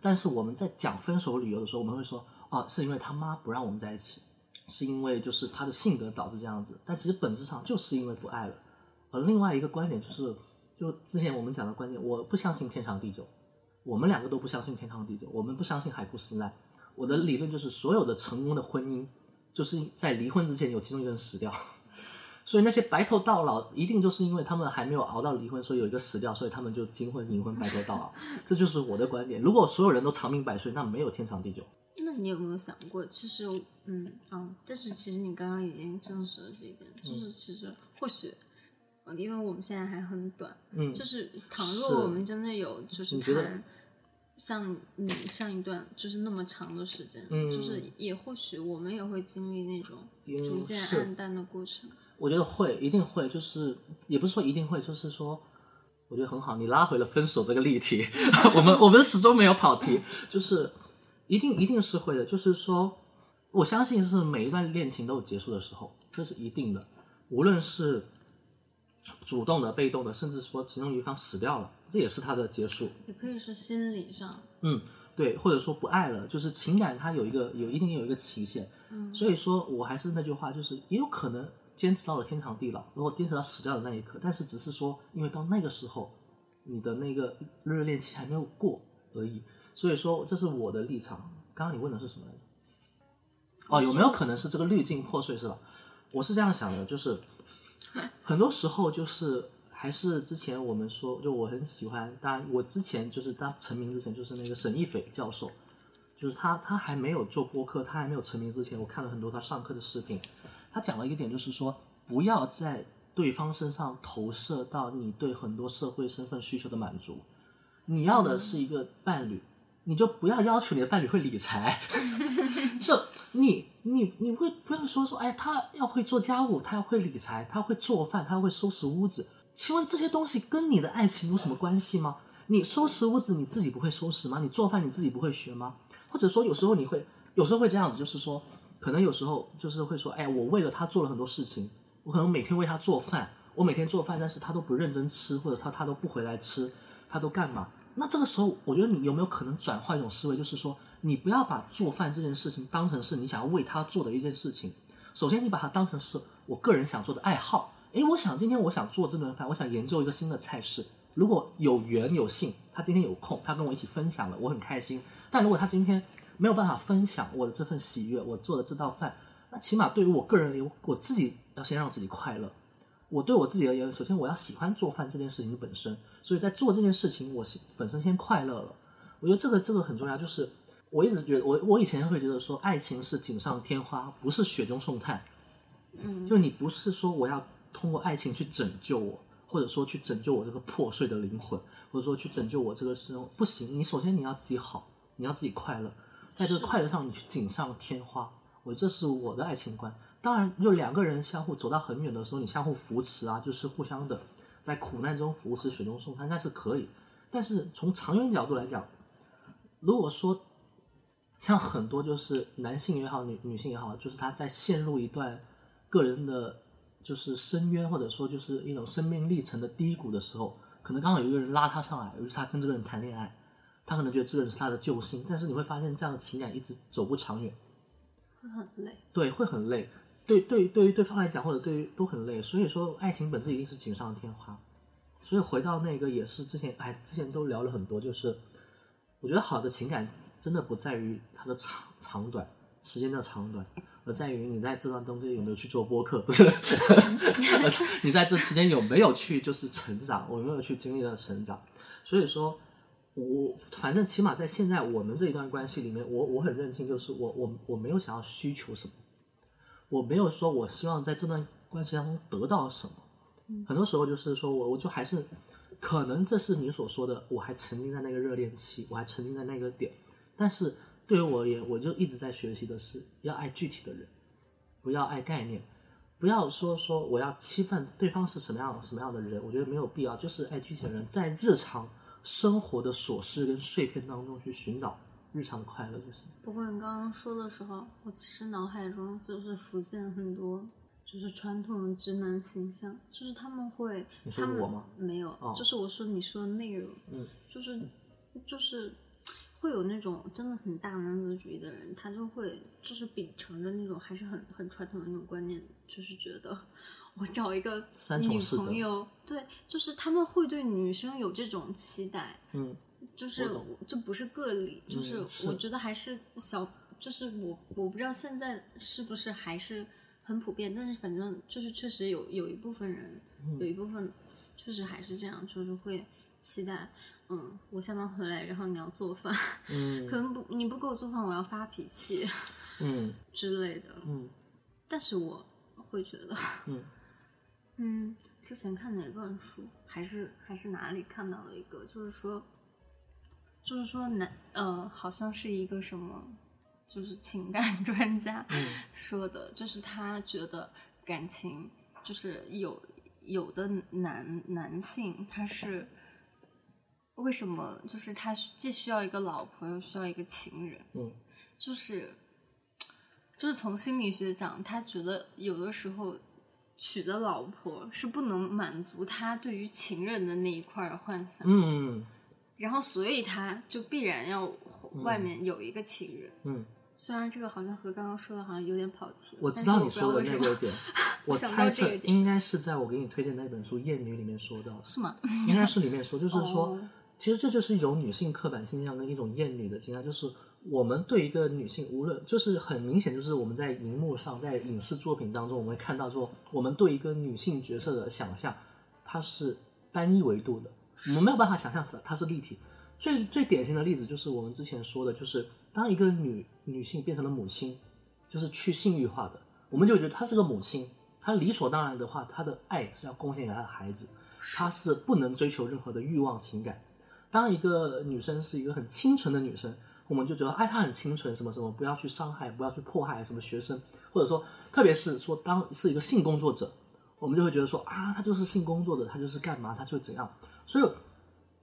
但是我们在讲分手理由的时候，我们会说，哦，是因为他妈不让我们在一起，是因为就是他的性格导致这样子。但其实本质上就是因为不爱了。而另外一个观点就是，就之前我们讲的观点，我不相信天长地久，我们两个都不相信天长地久，我们不相信海枯石烂。我的理论就是，所有的成功的婚姻。就是在离婚之前有其中一个人死掉，(laughs) 所以那些白头到老一定就是因为他们还没有熬到离婚，所以有一个死掉，所以他们就金婚银婚白头到老。这就是我的观点。如果所有人都长命百岁，那没有天长地久。那你有没有想过，其实，嗯嗯，但是其实你刚刚已经证实了这一点，就是其实或许，因为我们现在还很短，嗯，就是倘若我们真的有就是谈。像你上一段就是那么长的时间，就是也或许我们也会经历那种逐渐暗淡的过程。我觉得会，一定会，就是也不是说一定会，就是说，我觉得很好，你拉回了分手这个例题，(laughs) 我们我们始终没有跑题，就是一定一定是会的，就是说，我相信是每一段恋情都有结束的时候，这是一定的，无论是。主动的、被动的，甚至说其中一方死掉了，这也是他的结束。也可以是心理上。嗯，对，或者说不爱了，就是情感它有一个有一定有一个期限。嗯，所以说我还是那句话，就是也有可能坚持到了天长地老，如果坚持到死掉的那一刻，但是只是说，因为到那个时候，你的那个热恋期还没有过而已。所以说，这是我的立场。刚刚你问的是什么来着？哦，有没有可能是这个滤镜破碎是吧？我是这样想的，就是。很多时候就是还是之前我们说，就我很喜欢，当然我之前就是当成名之前，就是那个沈一斐教授，就是他他还没有做播客，他还没有成名之前，我看了很多他上课的视频，他讲了一个点，就是说不要在对方身上投射到你对很多社会身份需求的满足，你要的是一个伴侣。你就不要要求你的伴侣会理财，(laughs) 就你你你会不要说说，哎，他要会做家务，他要会理财，他会做饭，他会收拾屋子。请问这些东西跟你的爱情有什么关系吗？你收拾屋子你自己不会收拾吗？你做饭你自己不会学吗？或者说有时候你会有时候会这样子，就是说可能有时候就是会说，哎，我为了他做了很多事情，我可能每天为他做饭，我每天做饭，但是他都不认真吃，或者他他都不回来吃，他都干嘛？那这个时候，我觉得你有没有可能转换一种思维，就是说，你不要把做饭这件事情当成是你想要为他做的一件事情，首先你把它当成是我个人想做的爱好。诶，我想今天我想做这顿饭，我想研究一个新的菜式。如果有缘有幸，他今天有空，他跟我一起分享了，我很开心。但如果他今天没有办法分享我的这份喜悦，我做的这道饭，那起码对于我个人而言，我自己要先让自己快乐。我对我自己而言，首先我要喜欢做饭这件事情本身，所以在做这件事情，我本身先快乐了。我觉得这个这个很重要，就是我一直觉得我我以前会觉得说，爱情是锦上添花，不是雪中送炭。嗯，就你不是说我要通过爱情去拯救我，或者说去拯救我这个破碎的灵魂，或者说去拯救我这个生活，不行。你首先你要自己好，你要自己快乐，在这个快乐上你去锦上添花。我这是我的爱情观。当然，就两个人相互走到很远的时候，你相互扶持啊，就是互相的在苦难中扶持，雪中送炭，那是可以。但是从长远角度来讲，如果说像很多就是男性也好，女女性也好，就是他在陷入一段个人的，就是深渊或者说就是一种生命历程的低谷的时候，可能刚好有一个人拉他上来，于是他跟这个人谈恋爱，他可能觉得这个人是他的救星，但是你会发现这样的情感一直走不长远，会很累。对，会很累。对对，对于对方来讲，或者对于都很累。所以说，爱情本质一定是锦上添花。所以回到那个也是之前，哎，之前都聊了很多，就是我觉得好的情感真的不在于它的长长短，时间的长短，而在于你在这段中间有没有去做播客，不是？(laughs) 你在这期间有没有去就是成长，有没有去经历了成长？所以说，我反正起码在现在我们这一段关系里面，我我很认清，就是我我我没有想要需求什么。我没有说，我希望在这段关系当中得到什么。很多时候就是说我，我就还是，可能这是你所说的，我还沉浸在那个热恋期，我还沉浸在那个点。但是对于我而言，我就一直在学习的是要爱具体的人，不要爱概念，不要说说我要期盼对方是什么样什么样的人，我觉得没有必要。就是爱具体的人，在日常生活的琐事跟碎片当中去寻找。日常的快乐就行。不过你刚刚说的时候，我其实脑海中就是浮现很多，就是传统的直男形象，就是他们会，你说他们我吗？没有，就是我说你说的内容，嗯，就是就是会有那种真的很大男子主义的人，他就会就是秉承着那种还是很很传统的那种观念，就是觉得我找一个女朋友，对，就是他们会对女生有这种期待，嗯，就是这不是个例，就是。我觉得还是小，就是我我不知道现在是不是还是很普遍，但是反正就是确实有有一部分人，嗯。有一部分确实还是这样，就是会期待，嗯，我下班回来，然后你要做饭，嗯。(laughs) 可能不你不给我做饭，我要发脾气嗯。(laughs) 之类的，嗯。但是我会觉得，嗯。(laughs) 嗯，之前看哪本书，还是还是哪里看到了一个，就是说，就是说男呃，好像是一个什么，就是情感 (laughs) 专家说的，就是他觉得感情就是有有的男男性他是为什么就是他既需要一个老婆又需要一个情人，嗯就是就是从心理学讲，他觉得有的时候娶的老婆是不能满足他对于情人的那一块的幻想，嗯然后所以他就必然要外面有一个情人。嗯，虽然这个好像和刚刚说的好像有点跑题，(laughs) 我知道道你说的那个点，我猜测应该是在我给你推荐那本书《艳女》里面说到的，是吗？应该是里面说，就是说哦，其实这就是有女性刻板印象跟一种厌女的形象，就是我们对一个女性，无论就是很明显，就是我们在荧幕上，在影视作品当中，我们会看到说，我们对一个女性角色的想象，它是单一维度的，我们没有办法想象是它是立体。最最典型的例子就是我们之前说的，就是当一个女女性变成了母亲，就是去性欲化的，我们就觉得她是个母亲，她理所当然的话，她的爱是要贡献给她的孩子，她是不能追求任何的欲望情感。当一个女生是一个很清纯的女生，我们就觉得，哎，她很清纯，什么什么，不要去伤害，不要去迫害什么学生，或者说，特别是说，当是一个性工作者，我们就会觉得说，啊，她就是性工作者，她就是干嘛，她就怎样。所以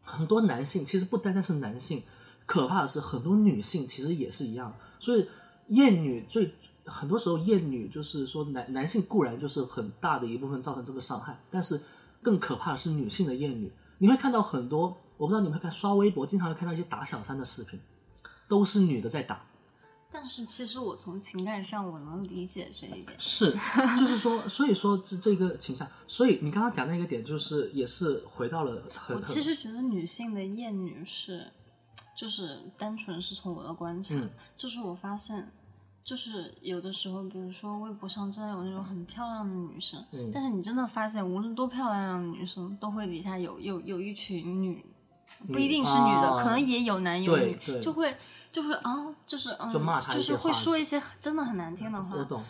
很多男性其实不单单是男性，可怕的是很多女性其实也是一样。所以厌女最很多时候厌女就是说男男性固然就是很大的一部分造成这个伤害，但是更可怕的是女性的厌女。你会看到很多，我不知道你们看刷微博，经常会看到一些打小三的视频，都是女的在打。但是其实我从情感上我能理解这一点。是，就是说，所以说这这个倾向，所以你刚刚讲那个点，就是也是回到了很我其实觉得女性的厌女是，就是单纯是从我的观察，嗯就是我发现，就是有的时候，比如说微博上真的有那种很漂亮的女生，嗯但是你真的发现，无论多漂亮的女生，都会底下有有有一群女。不一定是女的，啊可能也有男有女就会就会啊，就是嗯，就是会说一些真的很难听的话，我懂，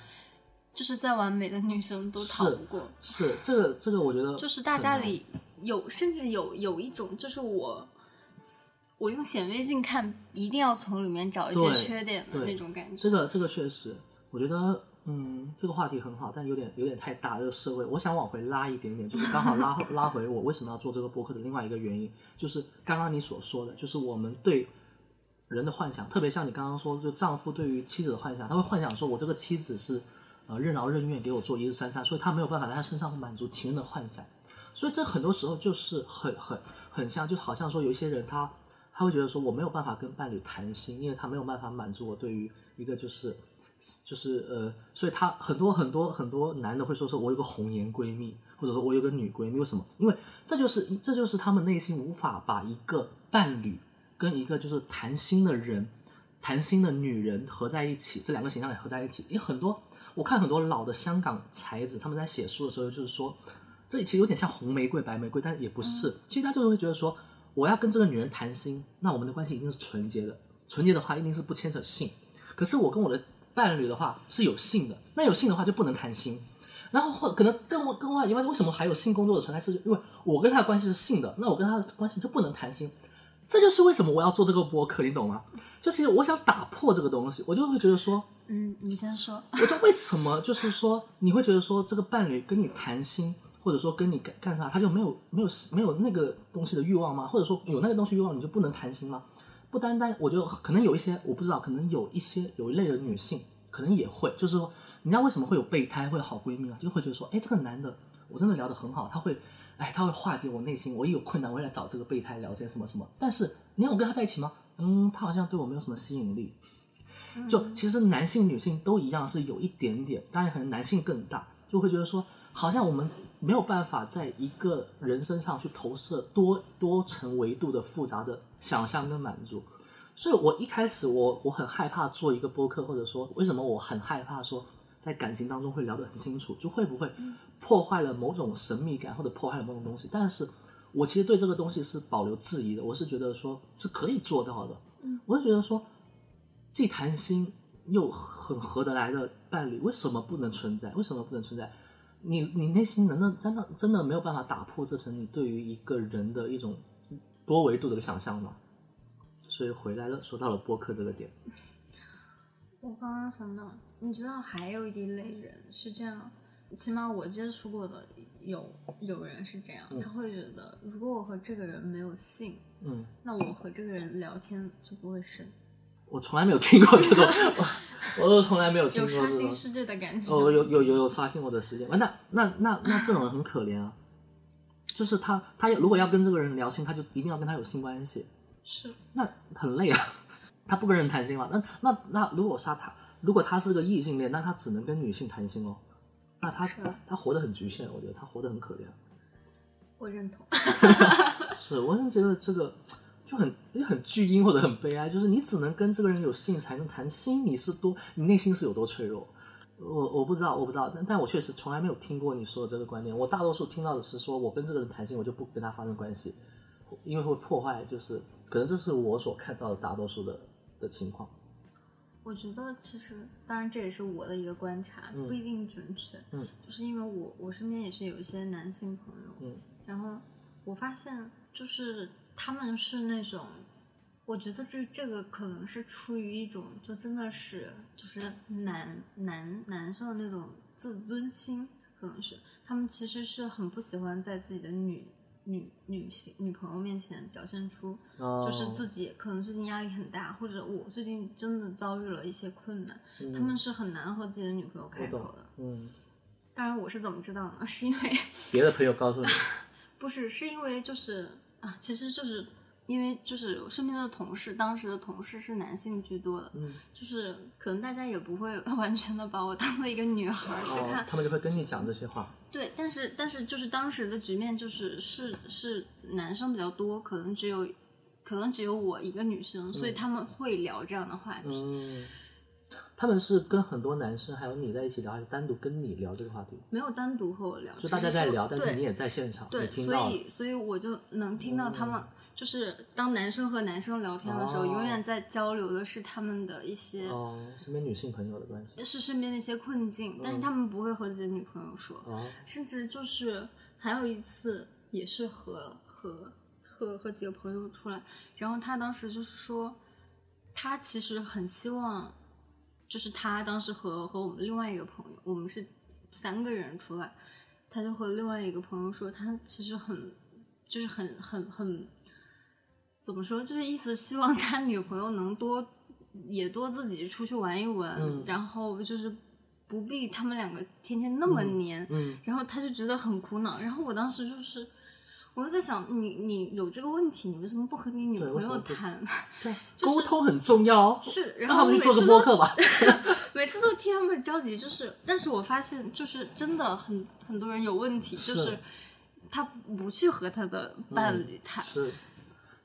就是再完美的女生都逃不过。是这个这个，我觉得就是大家里有，甚至有有一种，就是我，我用显微镜看，一定要从里面找一些缺点的那种感觉。这个这个确实，我觉得嗯，这个话题很好，但有点有点太大，这个社会，我想往回拉一点点，就是刚好拉拉回我为什么要做这个播客的另外一个原因，就是刚刚你所说的，就是我们对人的幻想，特别像你刚刚说，就丈夫对于妻子的幻想，他会幻想说我这个妻子是呃任劳任怨给我做一日三餐，所以他没有办法在他身上满足情人的幻想，所以这很多时候就是很很很像，就好像说有一些人他他会觉得说我没有办法跟伴侣谈心，因为他没有办法满足我对于一个就是就是呃，所以他很多很多很多男的会说说我有个红颜闺蜜，或者说我有个女闺蜜，为什么？因为这就是这就是他们内心无法把一个伴侣跟一个就是谈心的人、谈心的女人合在一起，这两个形象也合在一起。因为很多我看很多老的香港才子，他们在写书的时候就是说，这其实有点像红玫瑰、白玫瑰，但也不是。其实他就会觉得说，我要跟这个女人谈心，那我们的关系一定是纯洁的，纯洁的话一定是不牵扯性。可是我跟我的伴侣的话是有性的，那有性的话就不能谈心。然后或可能更更外以外，为什么还有性工作的存在？是因为我跟他的关系是性的，那我跟他的关系就不能谈心。这就是为什么我要做这个博客，你懂吗？就是我想打破这个东西，我就会觉得说，嗯，你先说。我就为什么就是说，你会觉得说这个伴侣跟你谈心，或者说跟你干干啥，他就没有没有没有那个东西的欲望吗？或者说有那个东西欲望，你就不能谈心吗？不单单，我觉得可能有一些我不知道，可能有一些有一类的女性可能也会，就是说，你知道为什么会有备胎，会有好闺蜜吗？就会觉得说，哎，这个男的我真的聊得很好，他会，哎，他会化解我内心，我一有困难我也来找这个备胎聊天什么什么。但是你让我跟他在一起吗？嗯，他好像对我没有什么吸引力。就其实男性、女性都一样，是有一点点，当然可能男性更大，就会觉得说，好像我们没有办法在一个人身上去投射多多层维度的复杂的想象跟满足。所以我一开始我我很害怕做一个播客，或者说为什么我很害怕说在感情当中会聊得很清楚，就会不会破坏了某种神秘感，或者破坏了某种东西。但是我其实对这个东西是保留质疑的，我是觉得说是可以做到的。我就觉得说，既谈心又很合得来的伴侣，为什么不能存在？为什么不能存在？你你内心难道真的真的没有办法打破这层你对于一个人的一种多维度的想象吗？所以回来了，说到了播客这个点，(laughs) 我刚刚想到，你知道还有一类人是这样，起码我接触过的有有人是这样，他会觉得如果我和这个人没有性，嗯，那我和这个人聊天就不会深，我从来没有听过这种，(laughs) 我我都从来没有听过这种。刷新世界的感觉。哦，有有有有刷新我的时间，那那那那这种人很可怜啊，就是他他如果要跟这个人聊心，他就一定要跟他有性关系，是，那很累啊，(laughs) 他不跟人谈心嘛？那那那如果杀他，如果他是个异性恋，那他只能跟女性谈心哦，那他他活得很局限，我觉得他活得很可怜。我认同。(laughs) 是，我就觉得这个就很也很巨婴或者很悲哀，就是你只能跟这个人有性才能谈心，你是多你内心是有多脆弱。我我不知道，我不知道，但但我确实从来没有听过你说的这个观点。我大多数听到的是说，我跟这个人谈心，我就不跟他发生关系，因为会破坏，就是可能这是我所看到的大多数的的情况。我觉得其实，当然这也是我的一个观察，不一定准确。嗯，就是因为我我身边也是有一些男性朋友，嗯，然后我发现就是他们是那种，我觉得这这个可能是出于一种就真的是就是男男男生的那种自尊心，可能是他们其实是很不喜欢在自己的女女女性女朋友面前表现出哦就是自己可能最近压力很大，或者我最近真的遭遇了一些困难，他们是很难和自己的女朋友开口的。嗯，当然，我是怎么知道呢？(laughs) 是因为别的朋友告诉你，(laughs) 不是，是因为就是啊，其实就是因为就是我身边的同事，当时的同事是男性居多的，嗯就是可能大家也不会 (laughs) 完全的把我当做一个女孩儿去看，哦，他们就会跟你讲这些话。对，但是但是就是当时的局面就是是是男生比较多，可能只有可能只有我一个女生，所以他们会聊这样的话题。嗯，他们是跟很多男生还有你在一起聊，还是单独跟你聊这个话题？没有单独和我聊，就大家在聊，但是你也在现场，你对，所听到了。以所以我就能听到他们，就是当男生和男生聊天的时候，哦永远在交流的是他们的一些，哦，身边女性朋友的关系。是身边的一些困境，但是他们不会和自己的女朋友说，哦，甚至就是还有一次也是和和和和几个朋友出来，然后他当时就是说，他其实很希望，就是他当时和和我们另外一个朋友，我们是三个人出来，他就和另外一个朋友说，他其实很就是很很很怎么说，就是意思希望他女朋友能多也多自己出去玩一玩，嗯然后就是不必他们两个天天那么黏，嗯然后他就觉得很苦恼，然后我当时就是。我就在想，你你有这个问题，你为什么不和你女朋友谈？对，(laughs) 就是沟通很重要哦。是，然后我每们去做个次都播客吧。(laughs) 每次都替他们着急，就是，但是我发现，就是真的很很多人有问题，就是是他不去和他的伴侣谈，是，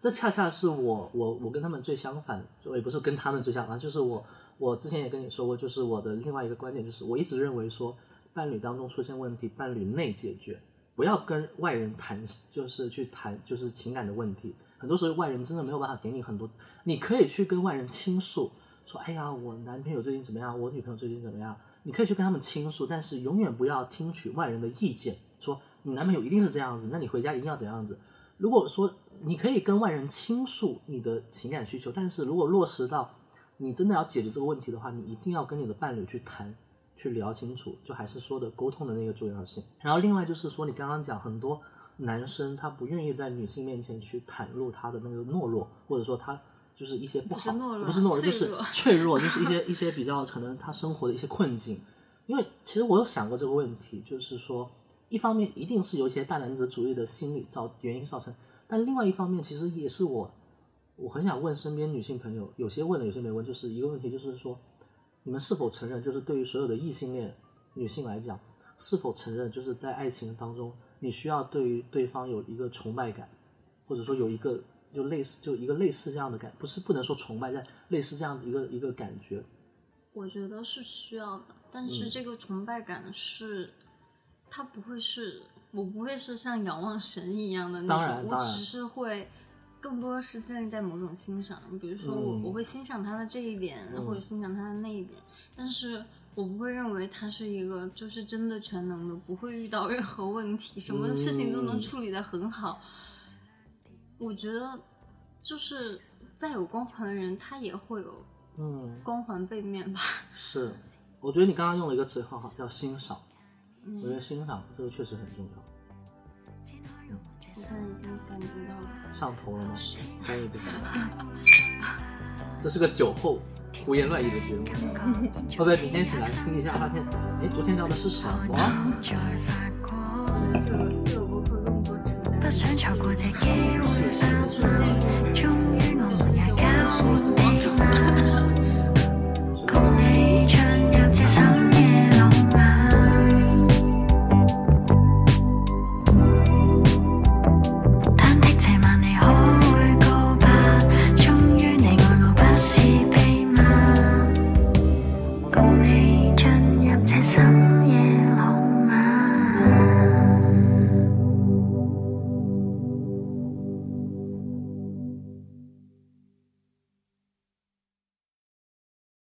这恰恰是我我我跟他们最相反，就也不是跟他们最相反，就是我我之前也跟你说过，就是我的另外一个观点，就是我一直认为说，伴侣当中出现问题，伴侣内解决，不要跟外人谈，就是去谈就是情感的问题。很多时候外人真的没有办法给你很多，你可以去跟外人倾诉，说哎呀，我男朋友最近怎么样，我女朋友最近怎么样，你可以去跟他们倾诉，但是永远不要听取外人的意见，说你男朋友一定是这样子，那你回家一定要怎样子。如果说你可以跟外人倾诉你的情感需求，但是如果落实到你真的要解决这个问题的话，你一定要跟你的伴侣去谈，去聊清楚，就还是说的沟通的那个重要性。然后另外就是说，你刚刚讲很多男生他不愿意在女性面前去袒露他的那个懦弱，或者说他就是一些不好，不是懦弱，就是脆弱，(laughs) 就是一些一些比较可能他生活的一些困境。因为其实我有想过这个问题，就是说，一方面一定是有一些大男子主义的心理造原因造成，但另外一方面其实也是我我很想问身边女性朋友，有些问了，有些没问，就是一个问题，就是说，你们是否承认，就是对于所有的异性恋女性来讲，是否承认，就是在爱情当中，你需要对于对方有一个崇拜感，或者说有一个就类似就一个类似这样的感，不是不能说崇拜，但类似这样的一个一个感觉。我觉得是需要的，但嗯是这个崇拜感是，它不会是，我不会是像仰望神一样的那种，我只是会。更多是建立在某种欣赏，比如说我、嗯我会欣赏他的这一点，嗯或者欣赏他的那一点，但是我不会认为他是一个就是真的全能的，不会遇到任何问题，什么事情都能嗯处理的很好。我觉得就是再有光环的人，他也会有嗯，光环背面吧。(laughs) 是，我觉得你刚刚用了一个词很好，叫欣赏。我觉得欣赏这个确实很重要。我现在已经感觉到。上头了吗？干一杯。这是个酒后胡言乱语的节目，会不会明天起来听一下，发现，哎，昨天聊的是什么？这个这个播客更多承担，不想錯過這機會，就是記住終於記住一些我